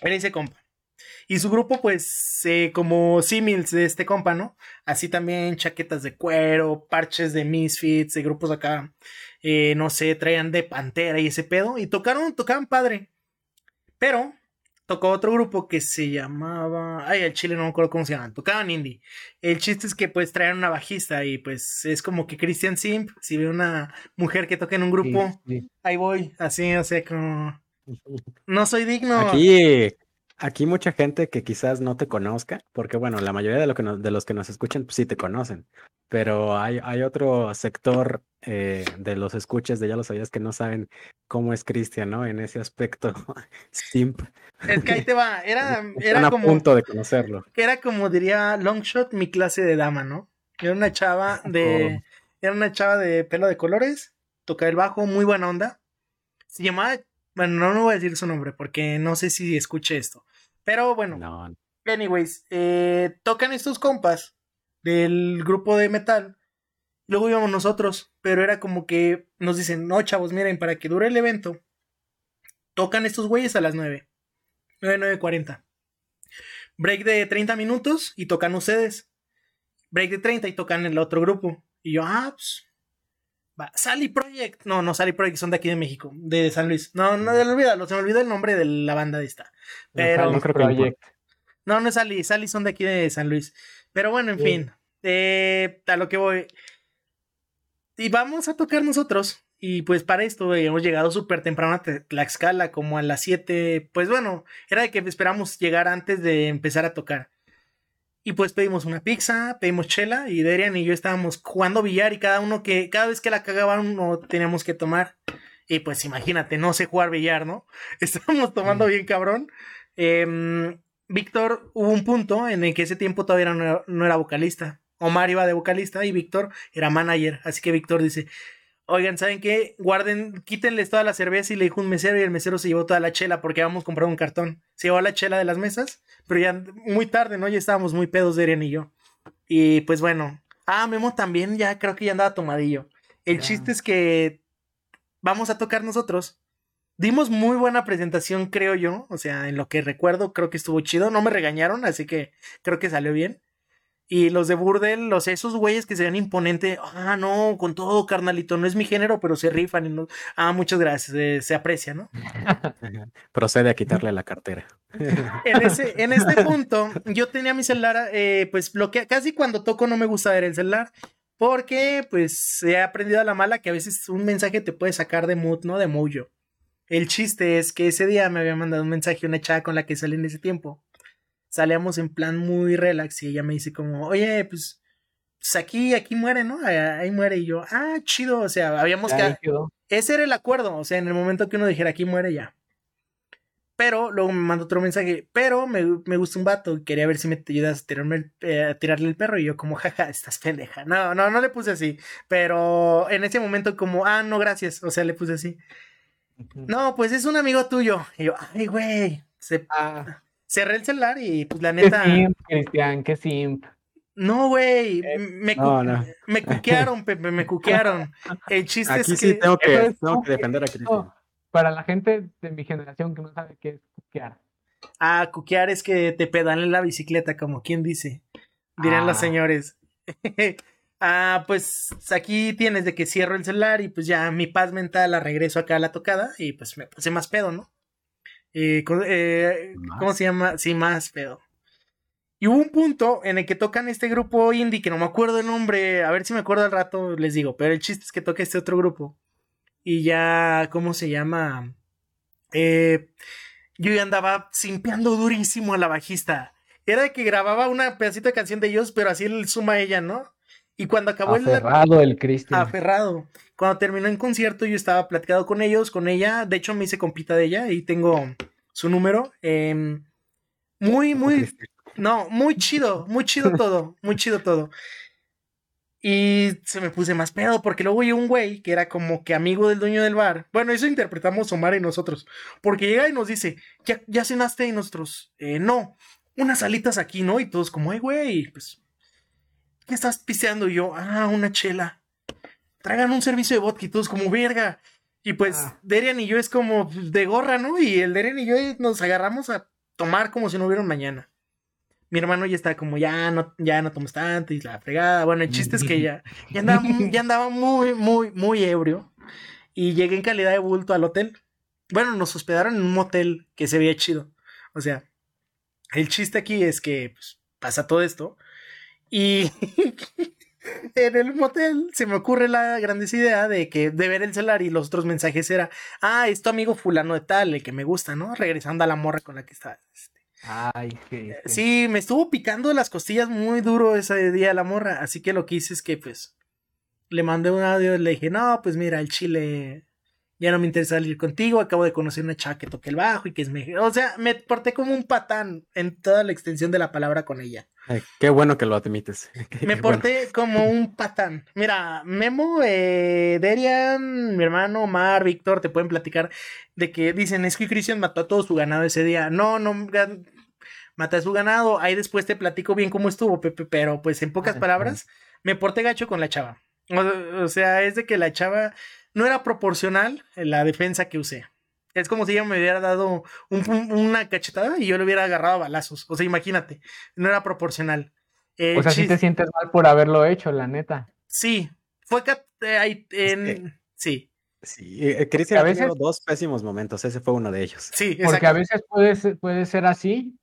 Era ese compa. Y su grupo, pues, eh, como símiles de este compa, ¿no? Así también chaquetas de cuero, parches de misfits, de grupos acá, eh, no sé, traían de pantera y ese pedo. Y tocaron, tocaban padre. Pero tocó otro grupo que se llamaba. Ay, el chile no me acuerdo cómo se llaman. Tocaban indie. El chiste es que pues traían una bajista y pues es como que Christian Simp, si ve una mujer que toca en un grupo, ahí voy, así, o sea, como. No soy digno. Aquí, aquí mucha gente que quizás no te conozca, porque bueno, la mayoría de, lo que de los que nos escuchan pues, sí te conocen, pero hay, hay otro sector eh, de los escuches de ya lo sabías que no saben cómo es Cristian, ¿no? En ese aspecto *laughs* simp. Es que ahí te va, era, *laughs* era como... a punto de conocerlo. Era como diría Longshot, mi clase de dama, ¿no? Era una chava *laughs* de... Era una chava de pelo de colores, toca el bajo, muy buena onda. Se llamaba... Bueno, no, no voy a decir su nombre porque no sé si escuché esto. Pero bueno. No. Anyways, eh, tocan estos compas del grupo de metal. Luego íbamos nosotros, pero era como que nos dicen, no, chavos, miren, para que dure el evento, tocan estos güeyes a las 9. 9, 9.40. Break de 30 minutos y tocan ustedes. Break de 30 y tocan el otro grupo. Y yo, ah, pues, va. Sally Project. No, no, Sally Project son de aquí de México, de San Luis. No, no, olvídalo, se me olvidó el nombre de la banda de esta. Pero, no, no, no es Sally, Sally son de aquí de San Luis. Pero bueno, en fin, eh, a lo que voy. Y vamos a tocar nosotros. Y pues para esto hemos llegado súper temprano a Tlaxcala, como a las 7. Pues bueno, era de que esperamos llegar antes de empezar a tocar. Y pues pedimos una pizza, pedimos chela y Derian y yo estábamos jugando billar y cada uno que, cada vez que la cagaban uno teníamos que tomar. Y pues imagínate, no sé jugar billar, ¿no? *laughs* Estábamos tomando bien cabrón. Eh, Víctor, hubo un punto en el que ese tiempo todavía no era, vocalista. Omar iba de vocalista y Víctor era manager. Así que Víctor dice, oigan, ¿saben qué? Guarden, quítenles toda la cerveza y le dijo un mesero y el mesero se llevó toda la chela porque íbamos a comprar un cartón. Se llevó la chela de las mesas, pero ya muy tarde, ¿no? Ya estábamos muy pedos de Eren y yo. Y pues bueno. Ah, Memo también ya creo que ya andaba tomadillo. El chiste es que vamos a tocar nosotros Dimos muy buena presentación, creo yo. O sea, en lo que recuerdo, creo que estuvo chido. No me regañaron, así que creo que salió bien. Y los de Burdel, los esos güeyes que se ven imponente. Ah, no, con todo, carnalito. No es mi género, pero se rifan. Ah, muchas gracias. Eh, se aprecia, ¿no? *laughs* Procede a quitarle la cartera. *laughs* en, ese, en este punto, yo tenía mi celular, eh, pues bloquea. Casi cuando toco no me gusta ver el celular. Porque, pues, he aprendido a la mala que a veces un mensaje te puede sacar de mood, ¿no? De mojo. El chiste es que ese día me había mandado un mensaje una chava con la que salí en ese tiempo. Salíamos en plan muy relax y ella me dice como, oye, pues, pues aquí, aquí muere, ¿no? Ahí, muere. Y yo, ah, chido. O sea, habíamos que... Ese era el acuerdo. O sea, en el momento que uno dijera aquí muere ya. Pero luego me mandó otro mensaje, pero me, me gusta un vato quería ver si me ayudas a, tirarme eh, a tirarle el perro. Y yo como, jaja, estás pendeja. No, no, no le puse así. Pero en ese momento como, ah, no, gracias. O sea, le puse así. No, pues es un amigo tuyo. Y yo, ay, güey. Se, ah. Cerré el celular y pues la neta. Qué simp, Cristian, qué simp. No, güey, eh, me, me *laughs* cuquearon, Pepe, me cuquearon. El chiste es que... sí tengo que, tengo que defender a Cristian. Para la gente de mi generación que no sabe qué es cuquear. Ah, cuquear es que te pedalen la bicicleta, como quien dice. Dirán los ah. señores. *laughs* ah, pues aquí tienes de que cierro el celular y pues ya mi paz mental la regreso acá a la tocada y pues me puse más pedo, ¿no? Eh, eh, ¿Cómo se llama? Sí, más pedo. Y hubo un punto en el que tocan este grupo indie, que no me acuerdo el nombre, a ver si me acuerdo al rato, les digo, pero el chiste es que toca este otro grupo. Y ya, ¿cómo se llama? Eh, yo ya andaba simpeando durísimo a la bajista. Era de que grababa una pedacito de canción de ellos, pero así el suma ella, ¿no? Y cuando acabó el. Aferrado el Cristian. Aferrado. Cuando terminó el concierto, yo estaba platicado con ellos, con ella. De hecho, me hice compita de ella y tengo su número. Em, muy, muy. No, muy chido, muy chido todo, muy chido todo. Y se me puse más pedo porque luego hay un güey que era como que amigo del dueño del bar. Bueno, eso interpretamos Omar y nosotros. Porque llega y nos dice, ¿ya, ya cenaste? Y nosotros, eh, no, unas alitas aquí, ¿no? Y todos como, ay, güey, pues, ¿qué estás pisteando? Y yo, ah, una chela. Traigan un servicio de vodka y todos como, verga. Y pues, ah. Derian y yo es como de gorra, ¿no? Y el Derian y yo nos agarramos a tomar como si no hubiera un mañana mi hermano ya estaba como, ya no, ya no tomas tanto y la fregada. Bueno, el chiste es que ya, ya, andaba, ya andaba muy, muy, muy ebrio. Y llegué en calidad de bulto al hotel. Bueno, nos hospedaron en un motel que se veía chido. O sea, el chiste aquí es que pues, pasa todo esto. Y *laughs* en el motel se me ocurre la grandiosa idea de que de ver el celular y los otros mensajes era, ah, es tu amigo fulano de tal, el que me gusta, ¿no? Regresando a la morra con la que está Ay, eh, sí. me estuvo picando las costillas muy duro ese día la morra, así que lo que hice es que pues le mandé un audio y le dije, no, pues mira, el chile ya no me interesa salir contigo, acabo de conocer una chava que toque el bajo y que es mejor. O sea, me porté como un patán en toda la extensión de la palabra con ella. Qué bueno que lo admites. *laughs* me porté como un patán. Mira, Memo, eh, Derian, mi hermano, Omar, Víctor, te pueden platicar de que dicen, es que Christian mató a todo su ganado ese día. No, no, maté a su ganado. Ahí después te platico bien cómo estuvo, Pepe, pero pues en pocas palabras, me porté gacho con la chava. O, sea, es de que la chava no era proporcional en la defensa que usé. Es como si ella me hubiera dado una cachetada y yo le hubiera agarrado balazos. O sea, imagínate, no era proporcional. o sea, si te sientes mal por haberlo hecho, la neta. Sí, fue eh, en... Sí. Sí, eh, Cristian a veces dos pésimos momentos, ese fue uno de ellos. Sí, porque a veces puede puede ser así,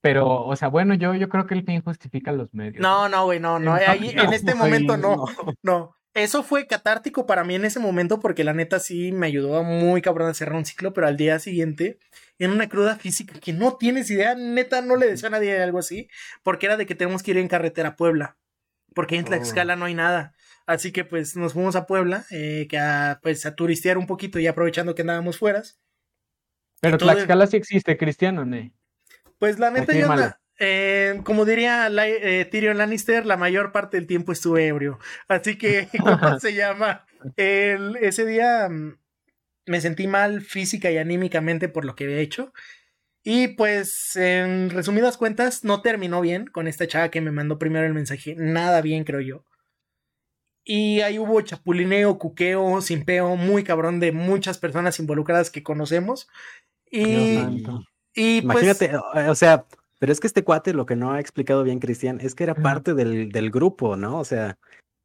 pero, o sea, bueno, yo, yo creo que el fin justifica los medios. No, no, güey, no, no. Ahí, en este *laughs* momento no, *laughs* no. Eso fue catártico para mí en ese momento porque la neta sí me ayudó muy cabrón a cerrar un ciclo, pero al día siguiente, en una cruda física que no tienes idea, neta no le deseo a nadie algo así, porque era de que tenemos que ir en carretera a Puebla, porque en Tlaxcala oh. no hay nada. Así que pues nos fuimos a Puebla, eh, que a, pues a turistear un poquito y aprovechando que andábamos fueras. Pero Tlaxcala sí existe, Cristiano, ¿no? Pues la neta, yo, eh, como diría eh, Tyrion Lannister, la mayor parte del tiempo estuve ebrio. Así que, *laughs* ¿cómo se llama? ese día mm, me sentí mal física y anímicamente por lo que había hecho. Y pues, en resumidas cuentas, no terminó bien con esta chava que me mandó primero el mensaje. Nada bien, creo yo. Y ahí hubo chapulineo, cuqueo, simpeo, muy cabrón de muchas personas involucradas que conocemos. Y y pues Imagínate, o sea, pero es que este cuate lo que no ha explicado bien Cristian es que era parte del, del grupo, ¿no? O sea,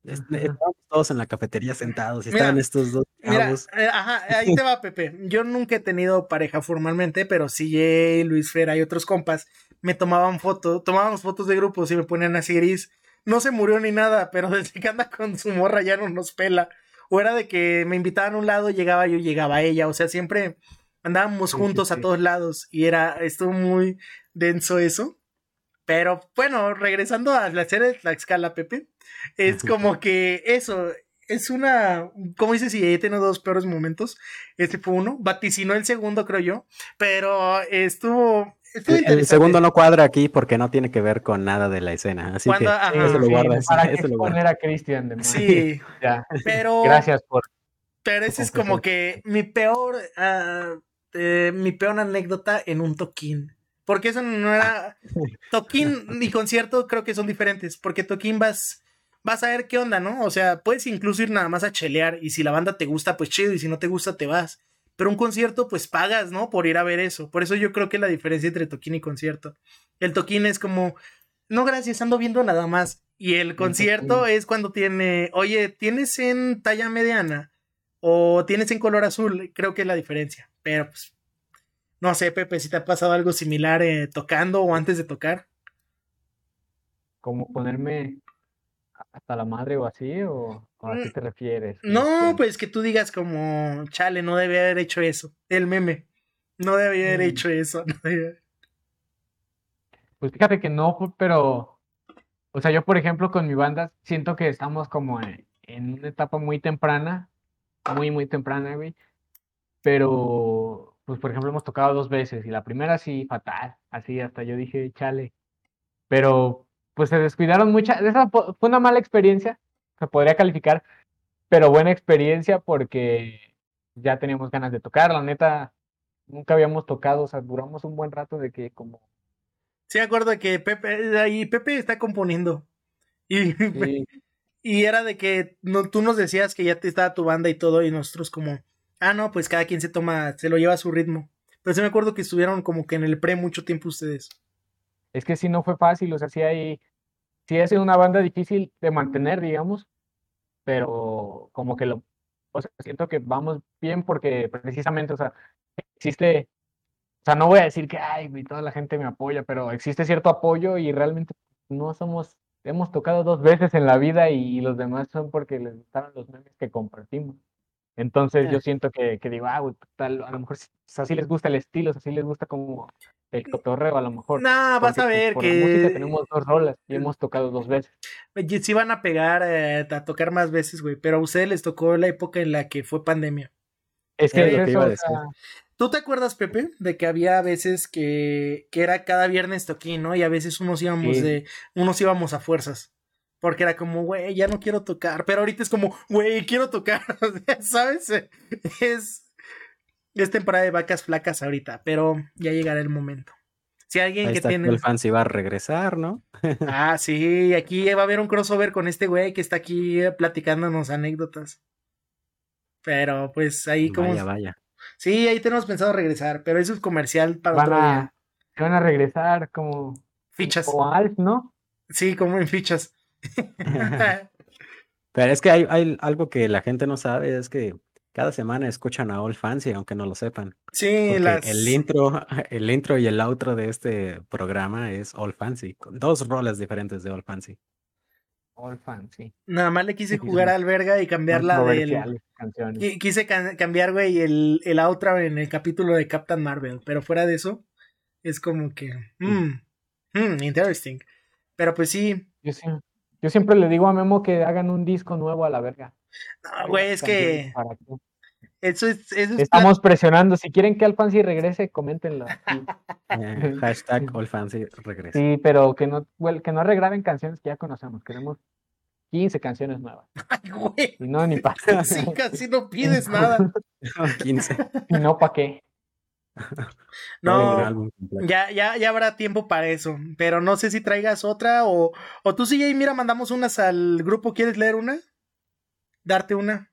estábamos todos en la cafetería sentados y estaban estos dos. Mira, eh, ajá, ahí te va, Pepe. Yo nunca he tenido pareja formalmente, pero sí, Luis Fera y otros compas me tomaban fotos, tomábamos fotos de grupos y me ponían así gris. No se murió ni nada, pero *laughs* desde que anda con su morra ya no nos pela. O era de que me invitaban a un lado, llegaba yo, llegaba ella. O sea, siempre Andábamos juntos a todos lados y era, estuvo muy denso eso. Pero bueno, regresando a la serie de escala Pepe, es como que eso, es una, como dices, si ella tiene dos peores momentos, este fue uno, vaticinó el segundo, creo yo, pero estuvo... el, segundo no cuadra aquí porque no tiene que ver con nada de la escena, así que eso lo guardas. Para *laughs* eso lo poner a Cristian de Sí, *laughs* ya. pero... Gracias por... Pero ese es como que mi peor, uh, eh, mi peor anécdota en un toquín. Porque eso no era. *laughs* Toquín y concierto creo que son diferentes. Porque toquín vas vas a ver qué onda, ¿no? O sea, puedes incluso ir nada más a chelear y si la banda te gusta, pues chido, y si no te gusta, te vas. Pero un concierto, pues pagas, ¿no? Por ir a ver eso. Por eso yo creo que la diferencia entre toquín y concierto. El toquín es como, no, gracias, ando viendo nada más. Y el concierto es cuando tiene, oye, ¿tienes en talla mediana? O tienes en color azul, creo que es la diferencia. Pero pues, no sé, Pepe, si te ha pasado algo similar eh, tocando o antes de tocar. Como ponerme hasta la madre o así? ¿O, a qué mm, te refieres? No, pues que tú digas como, chale, no debe haber hecho eso. El meme. No debe haber mm. hecho eso. *laughs* Pues fíjate que no, pero, o sea, yo por ejemplo con mi banda siento que estamos como en, una etapa muy temprana, muy, muy temprana, güey. Pero, pues por ejemplo hemos tocado dos veces y la primera sí, fatal, así hasta yo dije, chale. Pero pues se descuidaron muchas. Esa fue una mala experiencia, se podría calificar, pero buena experiencia porque ya teníamos ganas de tocar. La neta, nunca habíamos tocado, o sea, duramos un buen rato de que como. Sí, acuerdo que Pepe, ahí Pepe está componiendo. Y, *laughs* y era de que no, tú nos decías que ya te estaba tu banda y todo, y nosotros como, ah, no, pues cada quien se toma, se lo lleva a su ritmo. Pero sí me acuerdo que estuvieron como que en el pre mucho tiempo ustedes es que sí no fue fácil, o sea, sí hay, sí ha sido una banda difícil de mantener, digamos, pero como que lo, o sea, siento que vamos bien porque precisamente, o sea, existe, o sea, no voy a decir que, ay, toda la gente me apoya, pero existe cierto apoyo y realmente no somos, hemos tocado dos veces en la vida y los demás son porque les gustaron los memes que compartimos. Entonces yo siento que, que digo, ah, tal, a lo mejor así les gusta el estilo, así les gusta como el cotorreo a lo mejor. No, vas a pues, ver que. tenemos dos rolas y hemos tocado dos veces. Sí van a pegar, eh, a tocar más veces, güey, pero a ustedes les tocó la época en la que fue pandemia. Es que, eso, ¿Tú te acuerdas, Pepe, de que había veces que, que era cada viernes toquín, ¿no? Y a veces unos íbamos de, unos íbamos a fuerzas. Porque era como, güey, ya no quiero tocar. Pero ahorita es como, güey, quiero tocar. *laughs* ¿Sabes? Es, es temporada de vacas flacas ahorita, pero ya llegará el momento. Si alguien que tiene. El fancy va a regresar, ¿no? *laughs* ah, sí, aquí va a haber un crossover con este güey que está aquí eh, platicándonos anécdotas. Pero pues ahí como. Vaya, vaya. Sí, ahí tenemos pensado regresar, pero eso es comercial para van otro a, Van a regresar como. Fichas. O Alf, ¿no? Sí, como en fichas. *laughs* pero es que hay, hay algo que la gente no sabe, es que cada semana escuchan a All Fancy, aunque no lo sepan. Sí, el intro, el intro y el outro de este programa es All Fancy, con dos roles diferentes de All Fancy. All Fancy. Nada más le quise jugar al verga y cambiarla del. Quise cambiar, güey, el, el outro en el capítulo de Captain Marvel, pero fuera de eso, es como que. Mmm, mm, interesting. Pero pues sí. Yo, yo siempre le digo a Memo que hagan un disco nuevo a la verga. No, güey, es que. Eso es, Estamos presionando. Si quieren que Alfancy regrese, coméntenlo. *laughs* Eh, hashtag *laughs* Alfancy regrese. Sí, pero que no, que no regraben canciones que ya conocemos. Queremos 15 canciones nuevas. *laughs* Ay, güey. Y no, ni para. Sí, casi no pides nada. 15. Y no, ¿para qué? *laughs* No, ya, ya, ya habrá tiempo para eso, pero no sé si traigas otra o, o tú sí, mira, mandamos unas al grupo, ¿quieres leer una? darte una?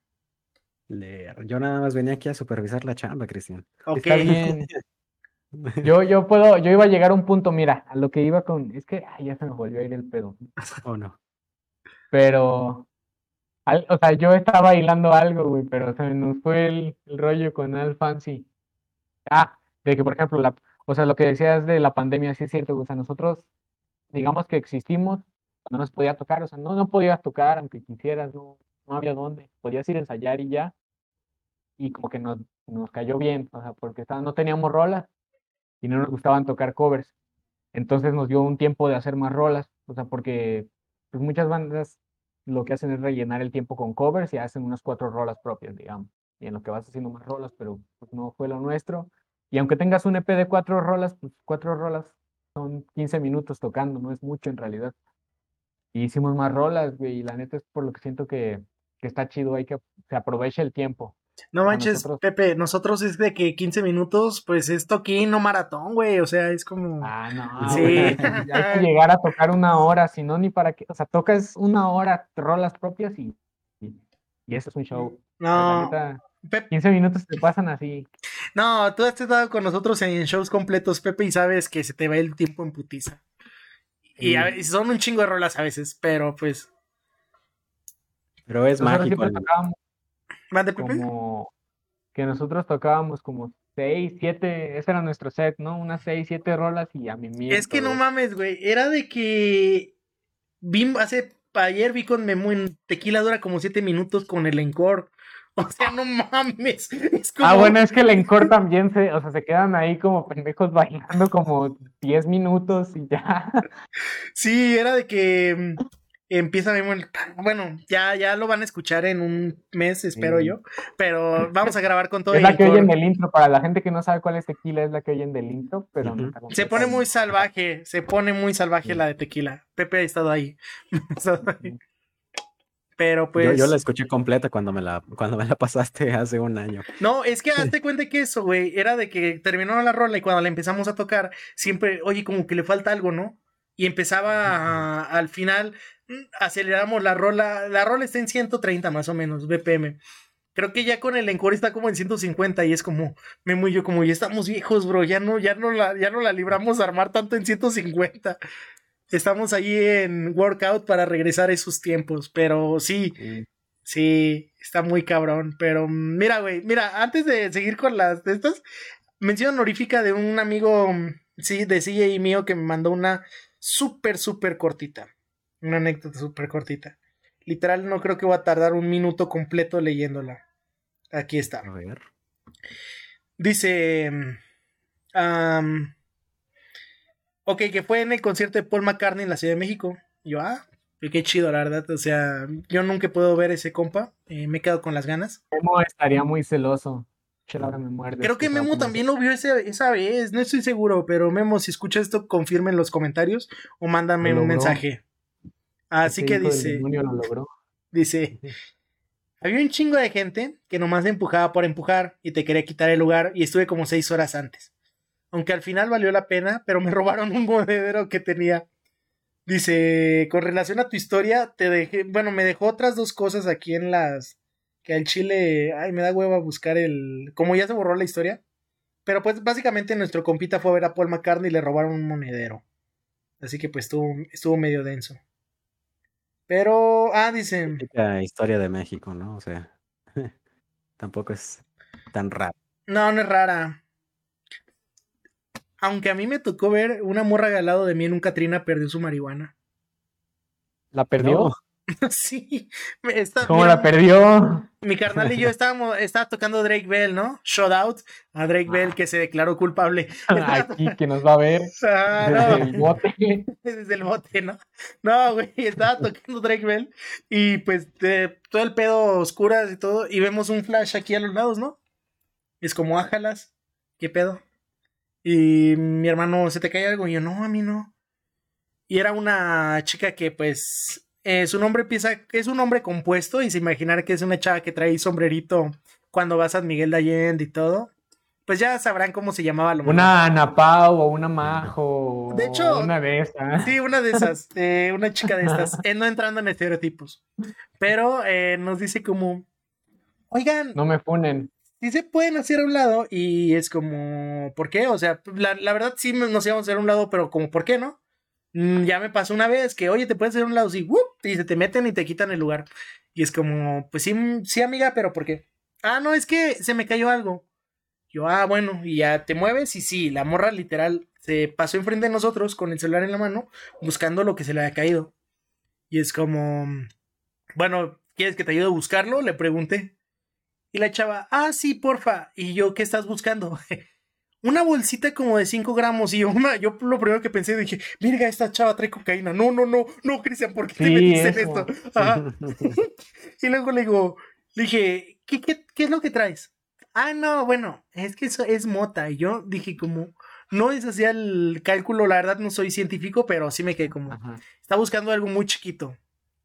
Leer. Yo nada más venía aquí a supervisar la chamba, Cristian. Está bien. *laughs* *laughs* Yo, yo puedo, yo iba a llegar a un punto, mira, a lo que iba con, es que ya se me volvió a ir el pedo. ¿O no? Pero, o sea, yo estaba bailando algo, güey, pero se nos fue el, rollo con Al Fancy. Ah, de que, por ejemplo, la, o sea, lo que decías de la pandemia, sí es cierto, o sea, nosotros, digamos que existimos, no nos podía tocar, o sea, no, no podías tocar aunque quisieras, no, no había dónde. Podías ir a ensayar y ya. Y como que nos, nos cayó bien, o sea, porque no teníamos rolas y no nos gustaban tocar covers. Entonces nos dio un tiempo de hacer más rolas, o sea, porque pues muchas bandas lo que hacen es rellenar el tiempo con covers y hacen unas cuatro rolas propias, digamos. Y en lo que vas haciendo más rolas, pero pues, no fue lo nuestro. Y aunque tengas un EP de cuatro rolas, pues cuatro rolas son 15 minutos tocando, no es mucho en realidad. Y hicimos más rolas, güey, y la neta es por lo que siento que, que está chido, hay que se aproveche el tiempo. No manches, Pepe, nosotros es de que 15 minutos, pues es toquín, no maratón, güey, o sea, es como... Ah, no, *laughs* sí. hay que llegar a tocar una hora, si no, ni para qué, o sea, tocas una hora, rolas propias y, y, eso es un show. No, 15 minutos te pasan así. No, tú has estado con nosotros en shows completos, Pepe, y sabes que se te va el tiempo en putiza. Y, son un chingo de rolas a veces, pero pues... Pero es mágico. Como que nosotros tocábamos como seis, siete, ese era nuestro set, ¿no? Unas seis, siete rolas y a mí mismo. Es que no mames, güey. Era de que vi hace ayer vi con Memo en Tequila dura como siete minutos con el encore. O sea, no mames. Ah, bueno, es que el encore también se, o sea, se quedan ahí como pendejos bailando como diez minutos y ya. Sí, era de que mm, empieza bueno, ya, ya lo van a escuchar en un mes, espero yo, pero vamos a grabar con todo. Es la que oyen del intro, para la gente que no sabe cuál es tequila, es la que oyen del intro, pero Se pone muy salvaje, se pone muy salvaje la de tequila. Pepe ha estado ahí. *laughs* Pero pues. Yo, la escuché completa cuando me la, cuando me la pasaste *laughs* hace un año. No, es que *laughs* hazte cuenta que eso, güey, era de que terminó la rola y cuando la empezamos a tocar, siempre, oye, como que le falta algo, ¿no? Y empezaba al final, aceleramos la rola. La rola está en 130 más o menos, BPM. Creo que ya con el encore está como en 150 y es como, Memo y yo como, ya estamos viejos, bro, ya no, ya no la, ya no la libramos a armar tanto en 150. Estamos ahí en workout para regresar a esos tiempos, pero sí, sí, está muy cabrón. Pero mira, güey, mira, antes de seguir con las de estas, mención honorífica de un amigo, sí, de CJ mío que me mandó una súper, súper cortita. Una anécdota súper cortita. Literal, no creo que voy a tardar un minuto completo leyéndola. Aquí está. A ver. Dice. Ok, que fue en el concierto de Paul McCartney en la Ciudad de México. yo, ah, qué chido, la verdad. O sea, yo nunca puedo ver ese compa. Eh, me he quedado con las ganas. Memo estaría muy celoso. Me Creo que Memo también lo vio esa vez. No estoy seguro, pero Memo, si escuchas esto, confirme en los comentarios o mándame un mensaje. Así que dice. Dice. Había un chingo de gente que nomás empujaba por empujar y te quería quitar el lugar y estuve como seis horas antes. Aunque al final valió la pena, pero me *laughs* robaron un monedero que tenía. Dice, con relación a tu historia, te dejé, bueno, me dejó otras dos cosas aquí en las, que al chile, ay, me da hueva buscar el, como ya se borró la historia. Pero pues básicamente nuestro compita fue a ver a Paul McCartney y le robaron un monedero. Así que pues estuvo, estuvo medio denso. Pero, ah, dicen. La historia de México, ¿no? O sea, *laughs* tampoco es tan rara. No, no es rara. Aunque a mí me tocó ver una morra al lado de mí en un Katrina perdió su marihuana. ¿La perdió? *laughs* sí. ¿Cómo la perdió? Mi carnal y yo estábamos, estaba tocando Drake Bell, ¿no? Shout out a Drake Bell ah. que se declaró culpable. *laughs* Aquí que nos va a ver. *laughs* Ah, desde el bote. Desde el bote, ¿no? No, güey, estaba tocando Drake Bell y pues todo el pedo oscuras y todo y vemos un flash aquí a los lados, ¿no? Es como, ájalas, ¿qué pedo? Y mi hermano, ¿se te cae algo? Y yo, no, a mí no. Y era una chica que pues eh, su nombre empieza, es un nombre compuesto y se imaginar que es una chava que trae sombrerito cuando vas a San Miguel de Allende y todo. Pues ya sabrán cómo se llamaba lo Una Ana Pau o una Majo. De hecho, una de esas. Sí, una de esas. *laughs* Eh, una chica de estas. Eh, no entrando en estereotipos. Pero nos dice como, oigan. No me ponen. Sí se pueden hacer a un lado y es como, ¿por qué? O sea, la, la verdad sí nos íbamos a hacer a un lado, pero como, ¿por qué no? Mm, ya me pasó una vez que, oye, te puedes hacer un lado así, y se te meten y te quitan el lugar. Y es como, pues sí, mm, sí, amiga, pero ¿por qué? Ah, no, es que se me cayó algo. Yo, ah, bueno, y ya te mueves y sí, la morra literal se pasó enfrente de nosotros con el celular en la mano buscando lo que se le había caído. Y es como, bueno, ¿quieres que te ayude a buscarlo? Le pregunté. Y la chava, ah, sí, porfa. Y yo, ¿qué estás buscando? *laughs* una bolsita como de 5 gramos. Y yo, yo lo primero que pensé, dije, mira, esta chava trae cocaína. No, no, no, no, Cristian, ¿por qué te metiste en esto? *laughs* *laughs* y luego le digo, le dije, ¿qué, qué, qué es lo que traes? Ah, no, bueno, es que eso es mota. Y yo dije, como, no es así el cálculo, la verdad no soy científico, pero sí me quedé como, está buscando algo muy chiquito.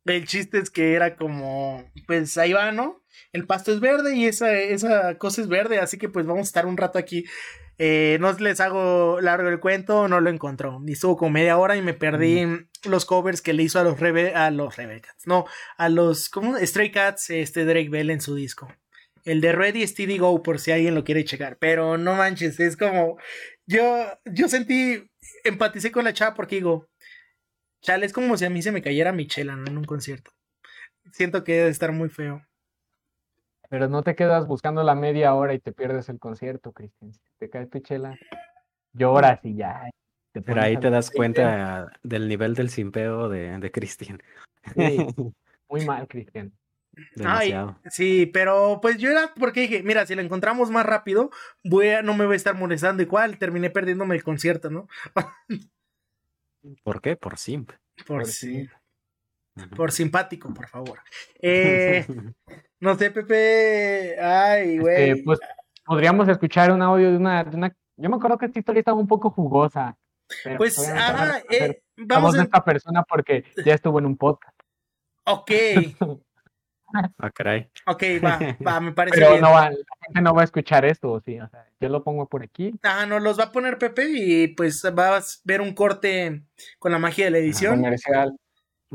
El chiste es que era como, pues ahí va, ¿no? El pasto es verde y esa, esa cosa es verde, así que pues vamos a estar un rato aquí. Eh, no les hago largo el cuento, no lo encontró. Y estuvo como media hora y me perdí los covers que le hizo a los Rebe a los Rebecats. No, a los ¿cómo? Stray Cats, este Drake Bell en su disco. El de Ready Steady Go, por si alguien lo quiere checar. Pero no manches, es como. Yo, yo sentí. Empaticé con la chava porque digo. Chale, es como si a mí se me cayera mi chela, ¿no? En un concierto. Siento que debe estar muy feo. Pero no te quedas buscando la media hora y te pierdes el concierto, Cristian. Si te cae tu chela, lloras y ya. Pero ahí te das cuenta del nivel del simpeo de, de Cristian. *laughs* muy mal, Cristian. sí, pero pues yo era porque dije, mira, si la encontramos más rápido, voy a, no me voy a estar molestando igual, terminé perdiéndome el concierto, ¿no? *laughs* ¿Por qué? Por simp. Por, sí. Por simpático, por favor. *laughs* Eh, no sé, Pepe. Ay, este, güey. pues podríamos escuchar un audio de una, de una, Yo me acuerdo que esta historia estaba un poco jugosa. Pues, ah, eh, vamos a... esta persona porque ya estuvo en un podcast. Ok. *laughs* ah, caray. Ok, va, va, me parece Pero no va, la gente no va a escuchar esto, sí, o sea, yo lo pongo por aquí. Ah, no, los va a poner Pepe y pues vas a ver un corte con la magia de la edición. Comercial.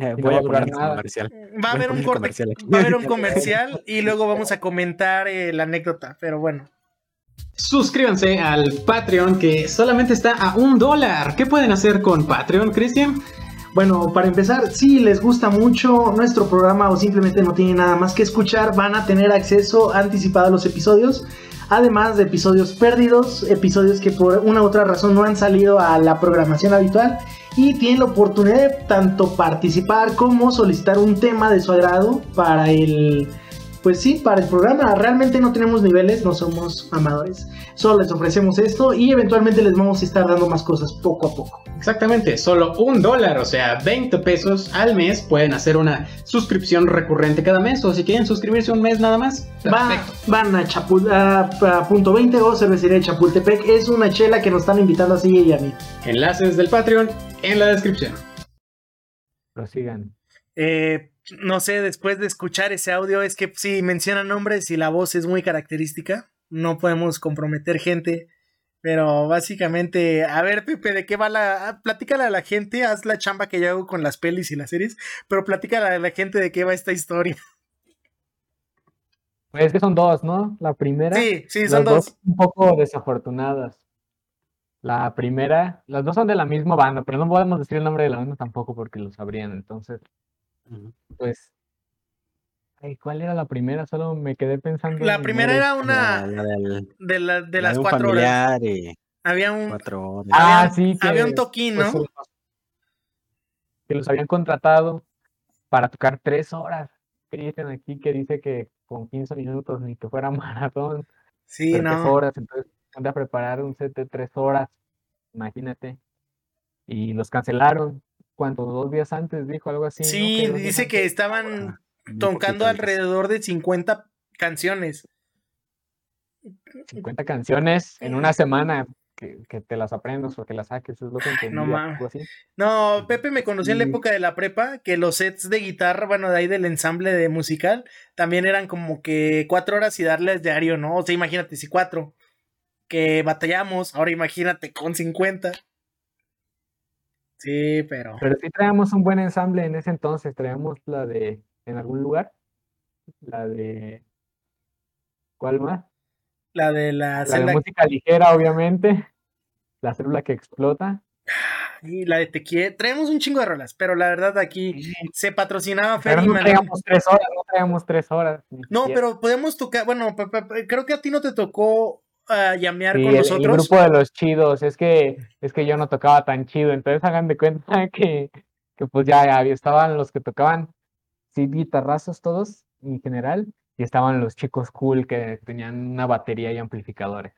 Eh, voy a poner comercial. Va a haber un corte, va a haber un comercial y luego vamos a comentar eh, la anécdota, pero bueno. Suscríbanse al Patreon que solamente está a un dólar. ¿Qué pueden hacer con Patreon, Cristian? Bueno, para empezar, si les gusta mucho nuestro programa o simplemente no tienen nada más que escuchar, van a tener acceso anticipado a los episodios, además de episodios perdidos, episodios que por una u otra razón no han salido a la programación habitual y tienen la oportunidad de tanto participar como solicitar un tema de su agrado para el pues sí, para el programa realmente no tenemos niveles, no somos amadores. Solo les ofrecemos esto y eventualmente les vamos a estar dando más cosas poco a poco. Exactamente, solo un dólar, o sea, 20 pesos al mes pueden hacer una suscripción recurrente cada mes. O si quieren suscribirse un mes nada más, van a, Chapul punto 20 o cervecería de Chapultepec. Es una chela que nos están invitando así y a mí. Enlaces del Patreon en la descripción. Prosigan. Eh, no sé, después de escuchar ese audio, es que si menciona nombres y la voz es muy característica, no podemos comprometer gente. Pero básicamente, a ver, Pepe, ¿de qué va la. Ah, platícale a la gente, haz la chamba que yo hago con las pelis y las series, pero platícale a la gente de qué va esta historia. Pues es que son dos, ¿no? La primera. Sí, sí, son dos. Un poco desafortunadas. La primera, las dos son de la misma banda, pero no podemos decir el nombre de la banda tampoco porque lo sabrían. Entonces, pues, ¿cuál era la primera? Solo me quedé pensando. La primera era una de, la, de las cuatro horas. Había un. Ah, sí, había un toquín, pues, ¿no? que los habían contratado para tocar tres horas. Dicen aquí que dice que con 15 minutos ni que fuera *laughs* maratón. Sí, no. Tres horas, entonces anda a preparar un set de tres horas, imagínate. Y los cancelaron ¿cuánto? Dos días antes dijo algo así. Sí, dice que estaban tocando alrededor de 50 canciones. 50 canciones en una semana. Que, te las aprendas o que las saques, es lo que entendí. No, no, Pepe me conoció en la época de la prepa, que los sets de guitarra, bueno, de ahí del ensamble de musical, también eran como que cuatro horas y darles diario, ¿no? O sea, imagínate, si cuatro, que batallamos, ahora imagínate con 50. Sí, pero. Pero sí traíamos un buen ensamble en ese entonces. Traíamos la de. En algún lugar. La de. ¿Cuál más? La de la. La de música ligera, obviamente. La célula que explota. Y la de Te Traemos un chingo de rolas, pero la verdad aquí se patrocinaba Pero no traíamos tres horas, no traíamos tres horas. No, pero podemos tocar. Bueno, creo que a ti no te tocó a llamear con nosotros. El grupo de los chidos, es que, es que yo no tocaba tan chido, entonces hagan de cuenta *laughs* que, que pues ya, estaban los que tocaban, sí, guitarrazos todos en general, y estaban los chicos cool que tenían una batería y amplificadores.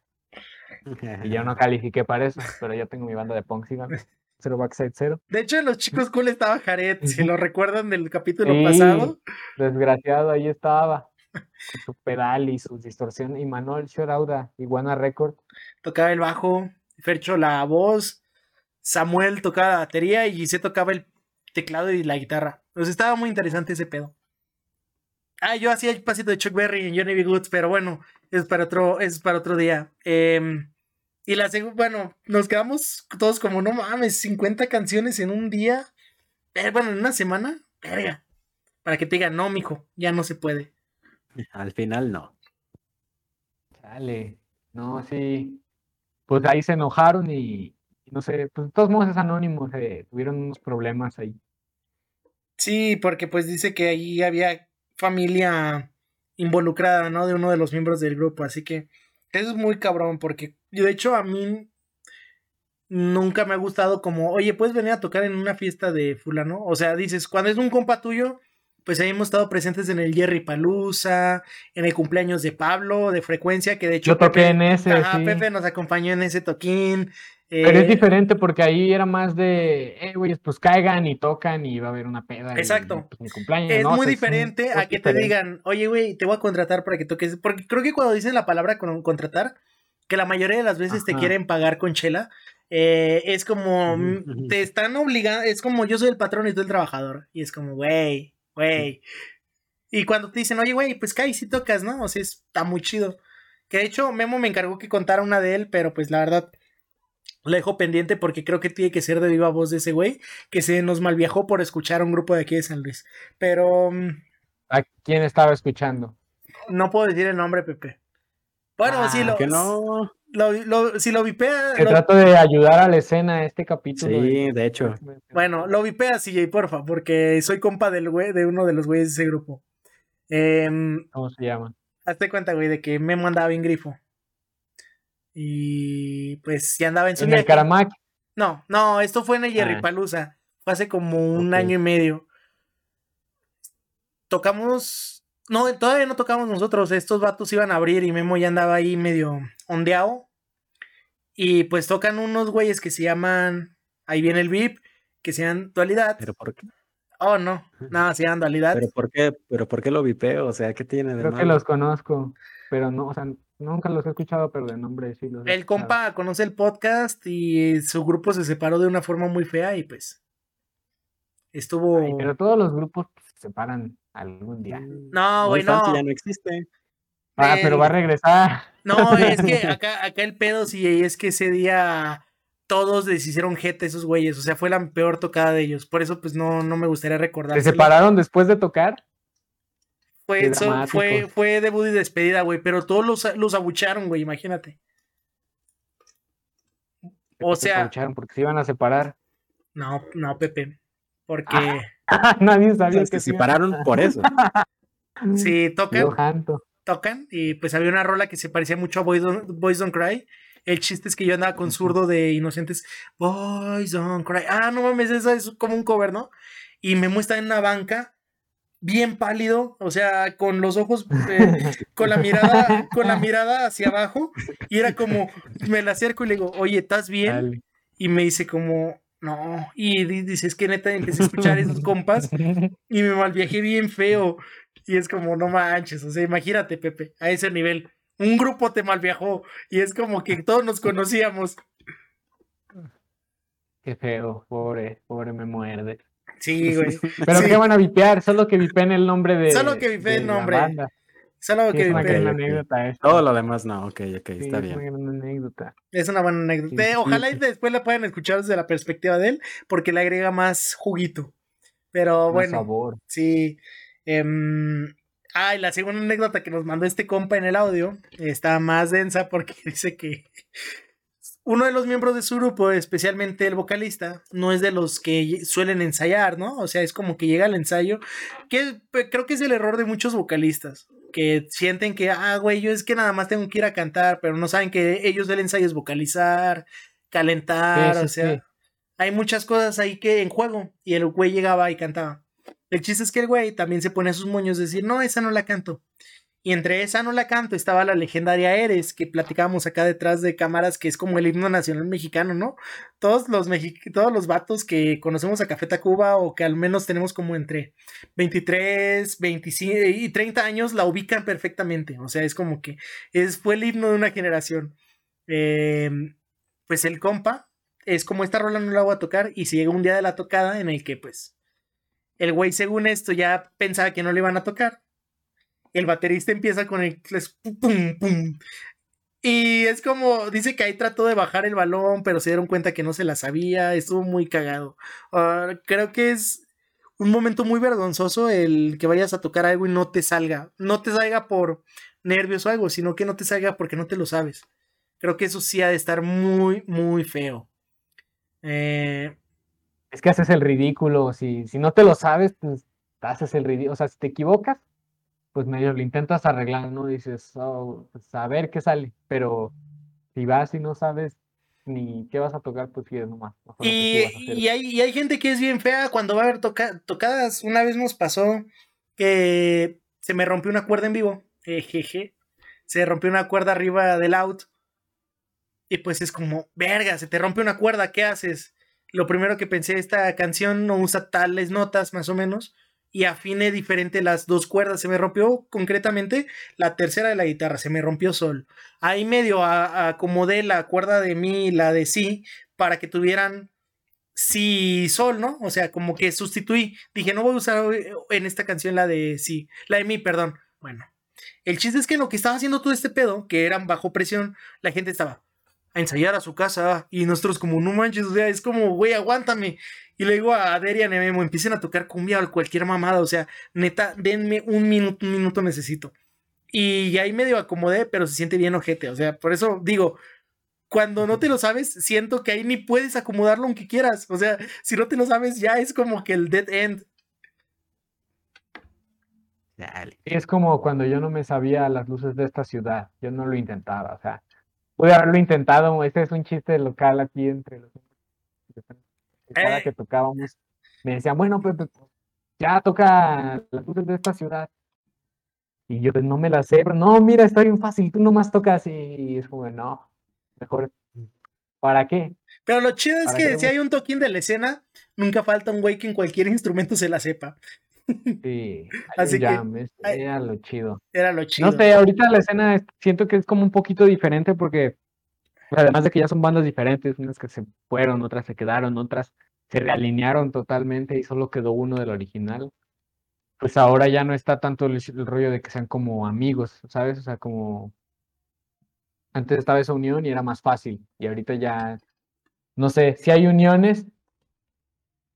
Y yo no *laughs* califiqué para eso, pero yo tengo mi banda de punk, síganme. Cero Backside Cero. De hecho, en los chicos cool estaba Jared, si lo recuerdan del capítulo pasado. Desgraciado, ahí estaba. Su pedal y su distorsión. Y Manuel Shorauda, Iguana Record. Tocaba el bajo, Fercho la voz, Samuel tocaba la batería y se tocaba el teclado y la guitarra. Pues estaba muy interesante ese pedo. Ah, yo hacía el pasito de Chuck Berry en Johnny B. Goods, pero bueno, es para otro, es para otro día. Em, y la bueno, nos quedamos todos como, no mames, 50 canciones en un día. Eh, bueno, en una semana, verga. Para que te digan, no, mijo, ya no se puede. *laughs* Al final no. Dale. No, sí. Pues ahí se enojaron y, no sé, pues de todos modos es anónimo, tuvieron unos problemas ahí. Sí, porque pues dice que ahí había familia involucrada, ¿no? De uno de los miembros del grupo, así que eso es muy cabrón, porque de hecho a mí nunca me ha gustado como, oye, puedes venir a tocar en una fiesta de fulano, o sea, dices, cuando es un compa tuyo, pues ahí hemos estado presentes en el Jerry Palusa, en el cumpleaños de Pablo, de frecuencia, que de hecho... Yo toqué en ese. Ajá, Pepe nos acompañó en ese toquín. Pero es eh, diferente porque ahí era más de, eh, güeyes, pues caigan y tocan y va a haber una peda. Exacto. Pues, mi cumpleaños. Es muy diferente a que te digan, oye, güey, te voy a contratar para que toques. Porque creo que cuando dicen la palabra con, contratar, que la mayoría de las veces te quieren pagar con chela, eh, es como, mm, te están obligando, es como yo soy el patrón y tú el trabajador. Y es como, güey, güey. Y cuando te dicen, oye, güey, pues cae si tocas, ¿no? O sea, está muy chido. Que de hecho, Memo me encargó que contara una de él, pero pues la verdad la dejo pendiente porque creo que tiene que ser de viva voz de ese güey que se nos malviajó por escuchar a un grupo de aquí de San Luis. Pero. Mm, ¿A quién estaba escuchando? No puedo decir el nombre, Pepe. Bueno, ah, lo. no. Lo, si lo vipea. trato de ayudar a la escena este capítulo. Sí, de hecho. Bueno, lo vipea, CJ, porfa, porque soy compa del güey, de uno de los güeyes de ese grupo. Em, ¿Cómo se llama? Hazte cuenta, güey, de que me mandaba bien grifo. Y pues ya andaba en su. ¿En el Caramac? No, no, esto fue en el Jerry ah. Palusa. Fue hace como un año y medio. Tocamos. No, todavía no tocamos nosotros. Estos vatos iban a abrir y Memo ya andaba ahí medio ondeado. Y pues tocan unos güeyes que se llaman. Ahí viene el VIP, que se llaman Dualidad. ¿Pero por qué? Oh, no, nada, se llaman Dualidad. ¿Pero por qué, pero por qué lo vipeo? O sea, ¿qué tiene de Creo que los conozco, pero no, o sea, Nunca los he escuchado, pero de nombre sí los he El compa conoce el podcast y su grupo se separó de una forma muy fea y pues estuvo. pero todos los grupos se separan algún día. Mm, no, güey, no. ya no existe. Ah, pero va a regresar. No, es que *laughs* acá, acá el pedo sí es que ese día todos les hicieron jeta esos güeyes. O sea, fue la peor tocada de ellos. Por eso, pues no, no me gustaría recordar. ¿Se separaron después de tocar? Fue, fue, fue debut y despedida, güey, pero todos los, los abucharon, güey, imagínate. O sea. Abucharon porque se iban a separar. No, no, Pepe. Porque. *laughs* Nadie sabía que, se separaron por eso. *laughs* sí, tocan. Tocan. Y pues había una rola que se parecía mucho a Boys Don't, Cry. El chiste es que yo andaba con zurdo de inocentes. Boys Don't Cry. Ah, no mames, eso es como un cover, ¿no? Y me muestra en una banca bien pálido, o sea, con los ojos, eh, *laughs* con la mirada, con la mirada hacia abajo, y era como, me la acerco y le digo, oye, ¿estás bien? Y me dice como, no, y dice, es que neta empecé a escuchar esos *laughs* compas y me malviajé bien feo, y es como, no manches, o sea, imagínate, Pepe, a ese nivel, un grupo te malviajó, y es como que todos nos conocíamos. Qué feo, pobre, pobre me muerde. Sí, güey. *laughs* Pero qué van a vipear, solo que vipen el nombre de. Solo que vipen el nombre. Solo que vipen. anécdota Todo lo demás no, ok, ok, está bien. Es una anécdota. Es una buena anécdota. ojalá y después la puedan escuchar desde la perspectiva de él, porque le agrega más juguito. Pero bueno. Sabor. Sí. Eh, ah, y la segunda anécdota que nos mandó este compa en el audio está más densa porque *laughs* dice que uno de los miembros de su grupo, especialmente el vocalista, no es de los que suelen ensayar, ¿no? O sea, es como que llega al ensayo, que creo que es el error de muchos vocalistas, que sienten que, ah, güey, yo es que nada más tengo que ir a cantar, pero no saben que ellos del ensayo es vocalizar, calentar, o sea, hay muchas cosas ahí que en juego, y el güey llegaba y cantaba. El chiste es que el güey también se pone a sus moños decir, no, esa no la canto. Y entre esa no la canto estaba la legendaria Eres, que platicábamos acá detrás de cámaras, que es como el himno nacional mexicano, ¿no? Todos los, todos los vatos que conocemos a Café Tacuba o que al menos tenemos como entre 23, 25 y 30 años la ubican perfectamente. O sea, es como que es, fue el himno de una generación. Em, pues el compa es como esta rola no la voy a tocar y si llega un día de la tocada en el que pues el güey según esto ya pensaba que no le iban a tocar el baterista empieza con el pum, pum. Y es como, dice que ahí trató de bajar el balón, pero se dieron cuenta que no se la sabía, estuvo muy cagado. Ah, creo que es un momento muy vergonzoso el que vayas a tocar algo y no te salga. No te salga por nervios o algo, sino que no te salga porque no te lo sabes. Creo que eso sí ha de estar muy, muy feo. Eh, es que haces el ridículo. Si, si no te lo sabes, pues haces el ridículo. O sea, si te equivocas, pues medio lo intentas arreglar, ¿no? Dices, oh, pues a ver qué sale, pero si vas y no sabes ni qué vas a tocar, pues sí, nomás. Y, y, hay, y hay gente que es bien fea cuando va a haber tocadas. Una vez nos pasó que se me rompió una cuerda en vivo. Jeje. Se rompió una cuerda arriba del out. Y pues es como, verga, se te rompe una cuerda, ¿qué haces? Lo primero que pensé, esta canción no usa tales notas, más o menos y afine diferente las dos cuerdas. Se me rompió concretamente la tercera de la guitarra, se me rompió sol. Ahí medio acomodé la cuerda de mi y la de si para que tuvieran si sol, ¿no? O sea, como que sustituí. Dije, no voy a usar en esta canción la de si, la de mi, perdón. Bueno, el chiste es que lo que estaba haciendo todo este pedo, que eran bajo presión, la gente estaba a ensayar a su casa y nosotros como, no manches, o sea, es como, güey, aguántame. Y le digo a Derian y Memo, empiecen a tocar cumbia o cualquier mamada, o sea, neta, denme un minuto, un minuto necesito. Y ahí medio acomodé, pero se siente bien ojete, o sea, por eso digo, cuando no te lo sabes, siento que ahí ni puedes acomodarlo aunque quieras, o sea, si no te lo sabes ya es como que el dead end. Es como cuando yo no me sabía las luces de esta ciudad, yo no lo intentaba, o sea, Pude haberlo intentado, este es un chiste local aquí entre los cada que tocábamos, me decían, bueno, pues, pues ya toca las luces de esta ciudad. Y yo pues no me la sé, pero no, mira, está bien fácil, tú nomás tocas y es como, no, mejor, ¿para qué? Pero lo chido es que si hay un toquín de la escena, nunca falta un güey que en cualquier instrumento se la sepa. Sí, *laughs* así que era lo chido. Era lo chido. No sé, ahorita la escena siento que es como un poquito diferente porque además de que ya son bandas diferentes, unas que se fueron, otras se quedaron, otras se realinearon totalmente y solo quedó uno del original. Pues ahora ya no está tanto el, rollo de que sean como amigos, ¿sabes? O sea, como antes estaba esa unión y era más fácil y ahorita ya no sé, si hay uniones,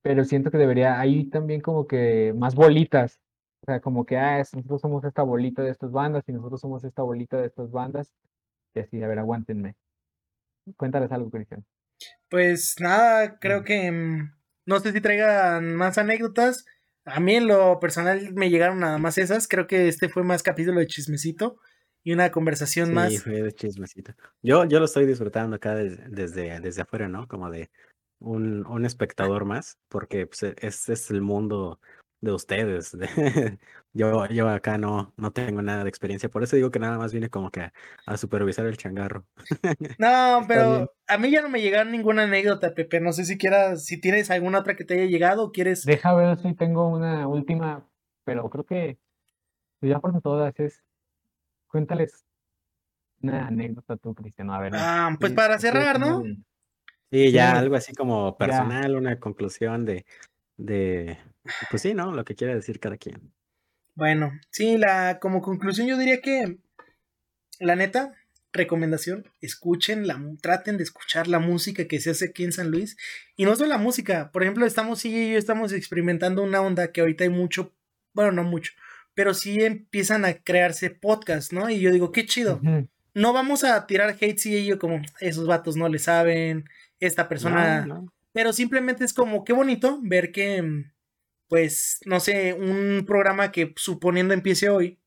pero siento que debería, hay también como que más bolitas, o sea, como que, ah, nosotros somos esta bolita de estas bandas y nosotros somos esta bolita de estas bandas, y así, a ver, aguántenme. Cuéntales algo, Cristian. Pues nada, creo que mm, no sé si traigan más anécdotas. A mí en lo personal me llegaron nada más esas. Creo que este fue más capítulo de chismecito y una conversación más. Sí, fue de chismecito. Yo, yo lo estoy disfrutando acá desde, desde afuera, ¿no? Como de un, un espectador más, porque pues, este es el mundo de ustedes. *laughs* yo, yo acá no, no tengo nada de experiencia, por eso digo que nada más vine como que a, supervisar el changarro. *laughs* no, pero a mí ya no me llegaron ninguna anécdota, Pepe. No sé si quieras, si tienes alguna otra que te haya llegado o quieres. Deja ver si tengo una última, pero creo que pues, ya por todas es. Cuéntales una anécdota tú, Cristiano. A ver. Ah, pues para cerrar, ¿no? Sí, ya algo así como personal, una conclusión de, de, pues sí, ¿no? Lo que quiere decir cada quien. Bueno, sí, la, como conclusión yo diría que, la neta, recomendación, escuchen, la, traten de escuchar la música que se hace aquí en San Luis. Y no solo la música, por ejemplo, estamos, sí y yo estamos experimentando una onda que ahorita hay mucho, bueno, no mucho, pero sí empiezan a crearse podcasts, ¿no? Y yo digo, qué chido. No vamos a tirar hate sí y yo como, esos vatos no le saben, esta persona. Pero simplemente es como qué bonito ver que, mm, pues, no sé, un programa que suponiendo empiece hoy,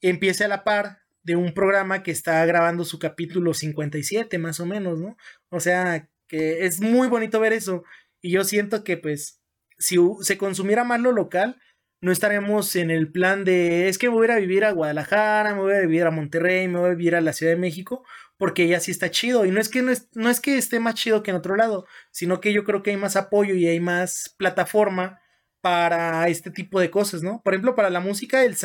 empiece a la par de un programa que está grabando su capítulo 57, más o menos, ¿no? O sea, que es muy bonito ver eso. Y yo siento que, pues, si se consumiera más lo local, no estaremos en el plan de es que me voy a ir a vivir a Guadalajara, me voy a vivir a Monterrey, me voy a vivir a la Ciudad de México, porque ya sí está chido. Y no es que no es, no es que esté más chido que en otro lado, sino que yo creo que hay más apoyo y hay más plataforma para este tipo de cosas, ¿no? Por ejemplo, para la música, el,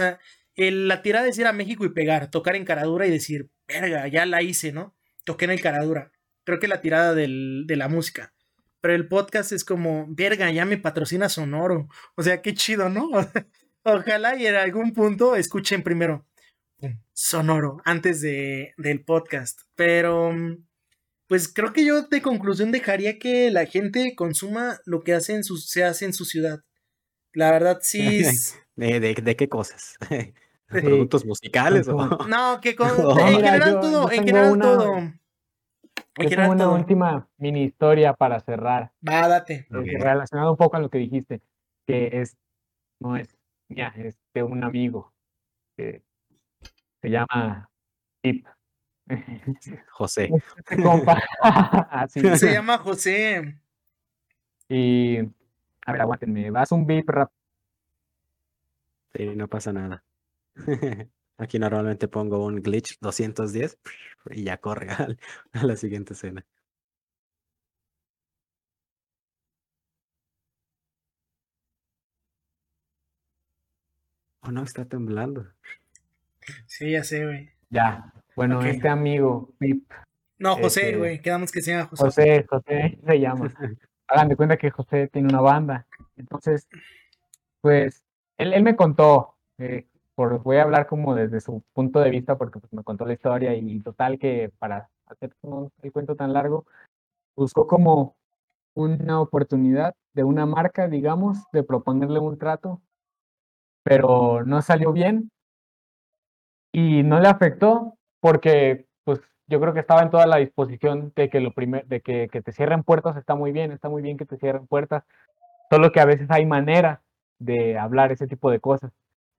el, la tirada es ir a México y pegar, tocar en caradura y decir, verga, ya la hice, ¿no? Toqué en el caradura. Creo que la tirada del, de la música. Pero el podcast es como, verga, ya me patrocina Sonoro. O sea, qué chido, ¿no? *laughs* Ojalá y en algún punto escuchen primero Sonoro antes de, del podcast. Pero, pues creo que yo de conclusión dejaría que la gente consuma lo que hace en su, se hace en su ciudad. La verdad, sí. *laughs* ¿De, de, qué cosas? *laughs* ¿Productos musicales o no? que con, en *laughs* general todo, en general todo. Es una última mini historia para cerrar. Va, date. Eh, relacionado un poco a lo que dijiste, que es, no es ya, es de un amigo que se llama Pip. *laughs* José. *laughs* Este *laughs* se llama José. Y, a ver, aguántenme, vas un bip rap. Sí, no pasa nada. Aquí normalmente pongo un glitch 210 y ya corre a la siguiente escena. Oh, no, está temblando. Sí, ya sé, güey. Ya. Bueno, este amigo, Pip. No, José, este güey. Quedamos que se llama José. José, José se llama. *laughs* Hagan de cuenta que José tiene una banda. Entonces, pues, él, él me contó, eh, voy a hablar como desde su punto de vista porque pues, me contó la historia y total que para hacer el cuento tan largo, buscó como una oportunidad de una marca, digamos, de proponerle un trato, pero no salió bien y no le afectó porque pues yo creo que estaba en toda la disposición de que lo primer, de que, que te cierren puertas está muy bien, está muy bien que te cierren puertas, solo que a veces hay manera de hablar ese tipo de cosas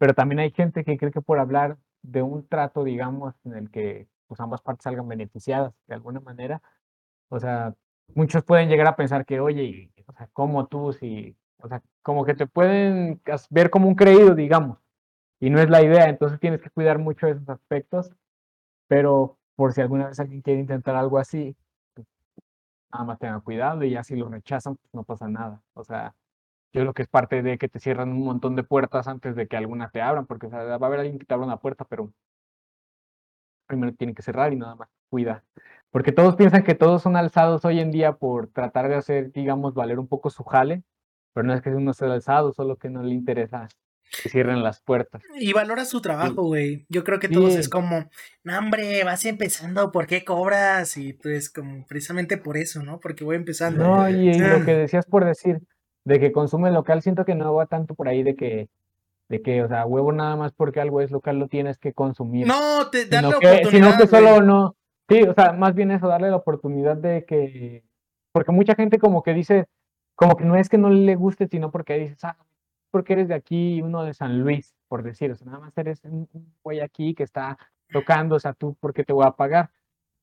pero también hay gente que cree que por hablar de un trato, digamos, en el que pues, ambas partes salgan beneficiadas de alguna manera, o sea, muchos pueden llegar a pensar que, oye, o sea, ¿cómo tú si, o sea, como que te pueden ver como un creído, digamos, y no es la idea, entonces tienes que cuidar mucho esos aspectos, pero por si alguna vez alguien quiere intentar algo así, pues, nada más tenga cuidado y ya si lo rechazan, pues no pasa nada, o sea, yo creo que es parte de que te cierran un montón de puertas antes de que alguna te abran, porque va a haber alguien que te abra una puerta, pero primero tiene que cerrar y nada más cuida. Porque todos piensan que todos son alzados hoy en día por tratar de hacer, digamos, valer un poco su jale, pero no es que uno sea alzado, solo que no le interesa que cierren las puertas. Y valora su trabajo, güey. Yo creo que todos es como, no, hombre, vas empezando, ¿por qué cobras? Y pues como precisamente por eso, ¿no? Porque voy empezando. No, y lo que decías por decir, de que consume local, siento que no va tanto por ahí de que, de que, o sea, huevo nada más porque algo es local lo tienes que consumir. No, te da la oportunidad. Sino que solo no, sí, o sea, más bien eso, darle la oportunidad de que, porque mucha gente como que dice, como que no es que no le guste, sino porque dices, ah, porque eres de aquí uno de San Luis, por decir, o sea, nada más eres un güey aquí que está tocando, o sea, tú, ¿por qué te voy a pagar?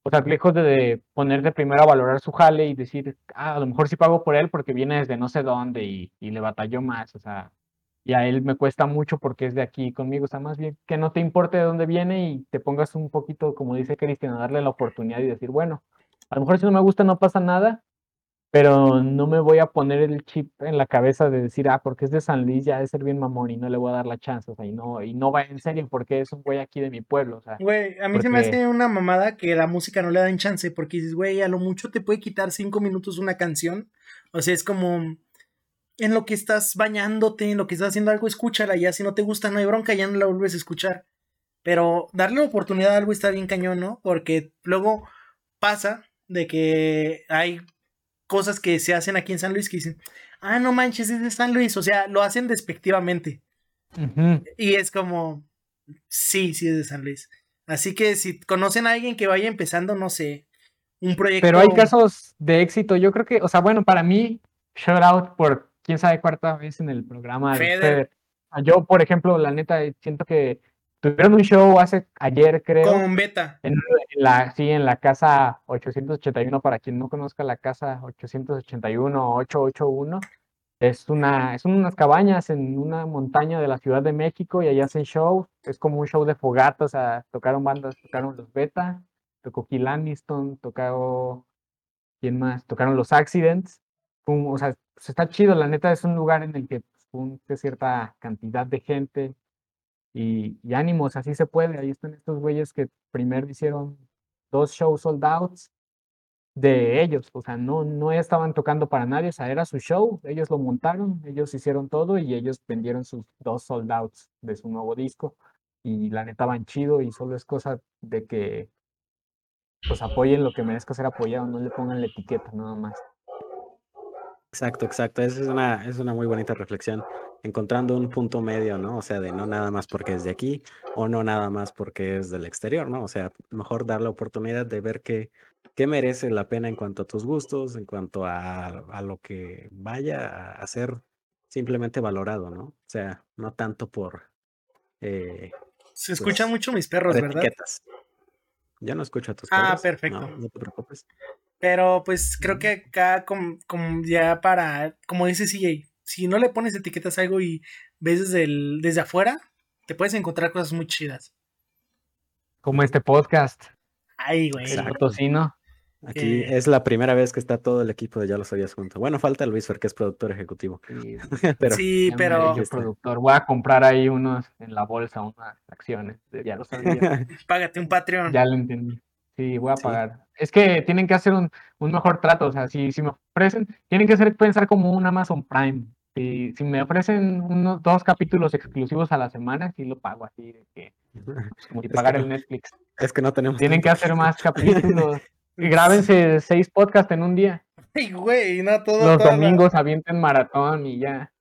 o sea, lejos de, ponerte primero a valorar su jale y decir, ah, a lo mejor sí pago por él porque viene desde no sé dónde y, y le batalló más, o sea, y a él me cuesta mucho porque es de aquí conmigo, o sea, más bien que no te importe de dónde viene y te pongas un poquito, como dice Cristian, a darle la oportunidad y decir, bueno, a lo mejor si no me gusta no pasa nada, pero no me voy a poner el chip en la cabeza de decir, ah, porque es de San Luis, ya debe ser bien mamón y no le voy a dar la chance, o sea, y no, y no va en serio porque es un güey aquí de mi pueblo, o sea. Güey, a mí se me hace una mamada que la música no le dan chance, porque dices, güey, a lo mucho te puede quitar cinco minutos una canción, o sea, es como, en lo que estás bañándote, en lo que estás haciendo algo, escúchala, ya si no te gusta, no hay bronca, ya no la vuelves a escuchar, pero darle oportunidad a algo está bien cañón, ¿no? Porque luego pasa de que hay cosas que se hacen aquí en San Luis que dicen, ah, no manches, es de San Luis, o sea, lo hacen despectivamente. Y es como, sí, sí es de San Luis. Así que si conocen a alguien que vaya empezando, no sé, un proyecto. Pero hay casos de éxito, yo creo que, o sea, bueno, para mí, shout out por quién sabe cuarta vez en el programa. De Yo, por ejemplo, la neta, siento que Tuvieron un show hace ayer, creo. Con beta. En, la, sí, en la casa 881, para quien no conozca la casa 881 o 881. Es una, son unas cabañas en una montaña de la Ciudad de México y allá hacen show. Es como un show de fogatas, o sea, tocaron bandas, tocaron los Beta, tocó Kill Aniston, tocaron, ¿quién más? Tocaron los Accidents. o sea, pues está chido, la neta es un lugar en el que pues, cierta cantidad de gente y, y ánimos, así se puede. Ahí están estos güeyes que primero hicieron dos shows sold outs de ellos, o sea, no, no estaban tocando para nadie, o sea, era su show, ellos lo montaron, ellos hicieron todo y ellos vendieron sus dos sold outs de su nuevo disco y la neta van chido y solo es cosa de que pues apoyen lo que merezca ser apoyado, no le pongan la etiqueta nada más. Exacto, exacto, esa es una, es una muy bonita reflexión encontrando un punto medio, ¿no? O sea, de no nada más porque es de aquí o no nada más porque es del exterior, ¿no? O sea, mejor dar la oportunidad de ver qué, qué merece la pena en cuanto a tus gustos, en cuanto a, a lo que vaya a ser simplemente valorado, ¿no? O sea, no tanto por... Eh, Se escuchan pues, mucho mis perros, ¿verdad? Etiquetas. Ya no escucho a tus perros. Ah, perfecto. No, no te preocupes. Pero pues creo que acá como, como ya para, como dice CJ, si no le pones etiquetas a algo y ves desde, el, desde afuera, te puedes encontrar cosas muy chidas. Como este podcast. Ay, güey. El tocino. Aquí es la primera vez que está todo el equipo de Ya lo sabías junto. Bueno, falta Luis Fer, que es productor ejecutivo. Sí, *laughs* pero, sí, pero... productor. Voy a comprar ahí unos en la bolsa, unas acciones. Ya lo sabía. *laughs* Págate un Patreon. Ya lo entendí. Sí, voy a pagar. Es que tienen que hacer un, un, mejor trato. O sea, si, si me ofrecen, tienen que hacer pensar como un Amazon Prime. Si, si me ofrecen unos dos capítulos exclusivos a la semana, sí lo pago así, de que, *laughs* pues, como pagar el Netflix. Es que no tenemos. Tienen que hacer más *laughs* capítulos. y grábense seis podcasts en un día. Ay, güey, no todo. Los domingos avienten maratón y ya.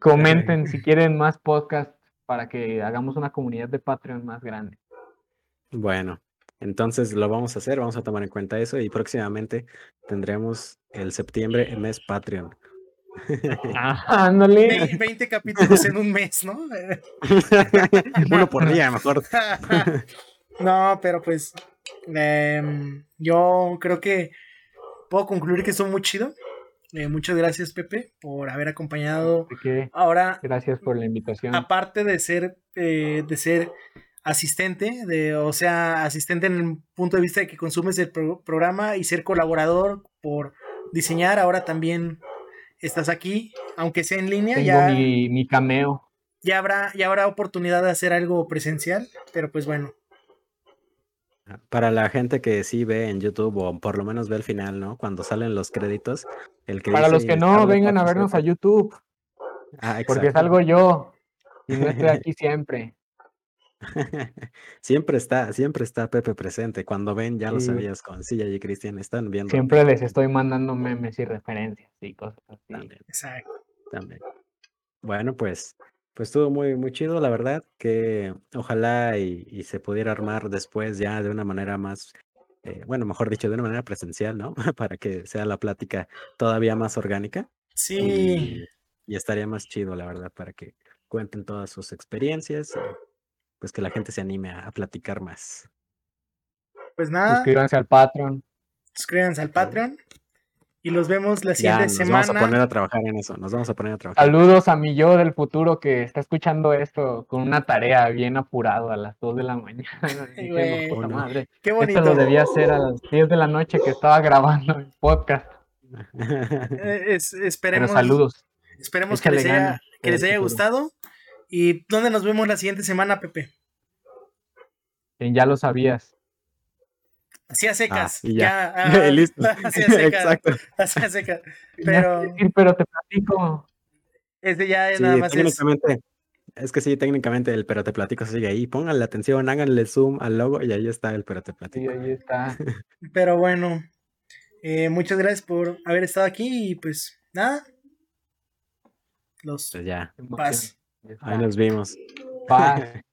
Comenten si quieren más podcasts para que hagamos una comunidad de Patreon más grande. Bueno, entonces lo vamos a hacer, vamos a tomar en cuenta eso y próximamente tendremos el septiembre el mes Patreon. *laughs* Ah, ándale. 20, capítulos en un mes, ¿no? *laughs* *laughs* Uno por día, mejor. no, pero pues em, yo creo que puedo concluir que estuvo muy chido. Eh, muchas gracias, Pepe, por haber acompañado. Ahora, gracias por la invitación. Aparte de ser, eh, de ser asistente, de, o sea, asistente en el punto de vista de que consumes el programa y ser colaborador por diseñar, ahora también estás aquí, aunque sea en línea. Tengo ya, mi, mi cameo. Ya habrá, ya habrá oportunidad de hacer algo presencial, pero pues bueno. Para la gente que sí ve en YouTube o por lo menos ve el final, ¿no? Cuando salen los créditos. El que Para los que no, vengan a vernos a YouTube. Ah, porque salgo yo y no estoy *laughs* aquí siempre. Siempre está, siempre está Pepe presente. Cuando ven, ya lo sabías con Silla y Cristian, están viendo. Siempre les estoy mandando memes y referencias y cosas así. Exacto. También. Bueno, pues, pues estuvo muy, muy chido, la verdad, que ojalá y, se pudiera armar después ya de una manera más, eh, bueno, mejor dicho, de una manera presencial, ¿no? *laughs* Para que sea la plática todavía más orgánica. Sí. Y, estaría más chido, la verdad, para que cuenten todas sus experiencias pues que la gente se anime a, platicar más. Pues nada. Suscríbanse al Patreon. Suscríbanse al Patreon. Y los vemos la siguiente semana. Nos vamos a poner a trabajar en eso. Nos vamos a poner a trabajar. Saludos a mi yo del futuro que está escuchando esto con una tarea bien apurado a las 2 de la mañana. *laughs* madre. Qué bonito. Esto lo debía hacer a las 10 de la noche que estaba grabando el podcast. Eh, esperemos. Pero saludos. Esperemos que les haya, que les haya gustado. ¿Y dónde nos vemos la siguiente semana, Pepe? ya lo sabías. Así a secas. Ah, ya. *laughs* Ah, listo. *laughs* Así a secas. Exacto. Así a secas. *laughs* Pero. pero te platico. Ese ya es nada más. Técnicamente, es... que sí, técnicamente el pero te platico sigue ahí. Pónganle atención, háganle zoom al logo y ahí está el pero te platico. Sí, ahí está. pero bueno. Eh, muchas gracias por haber estado aquí y pues nada. Los pues ya. Paz. Ahí nos vimos. Paz. *laughs*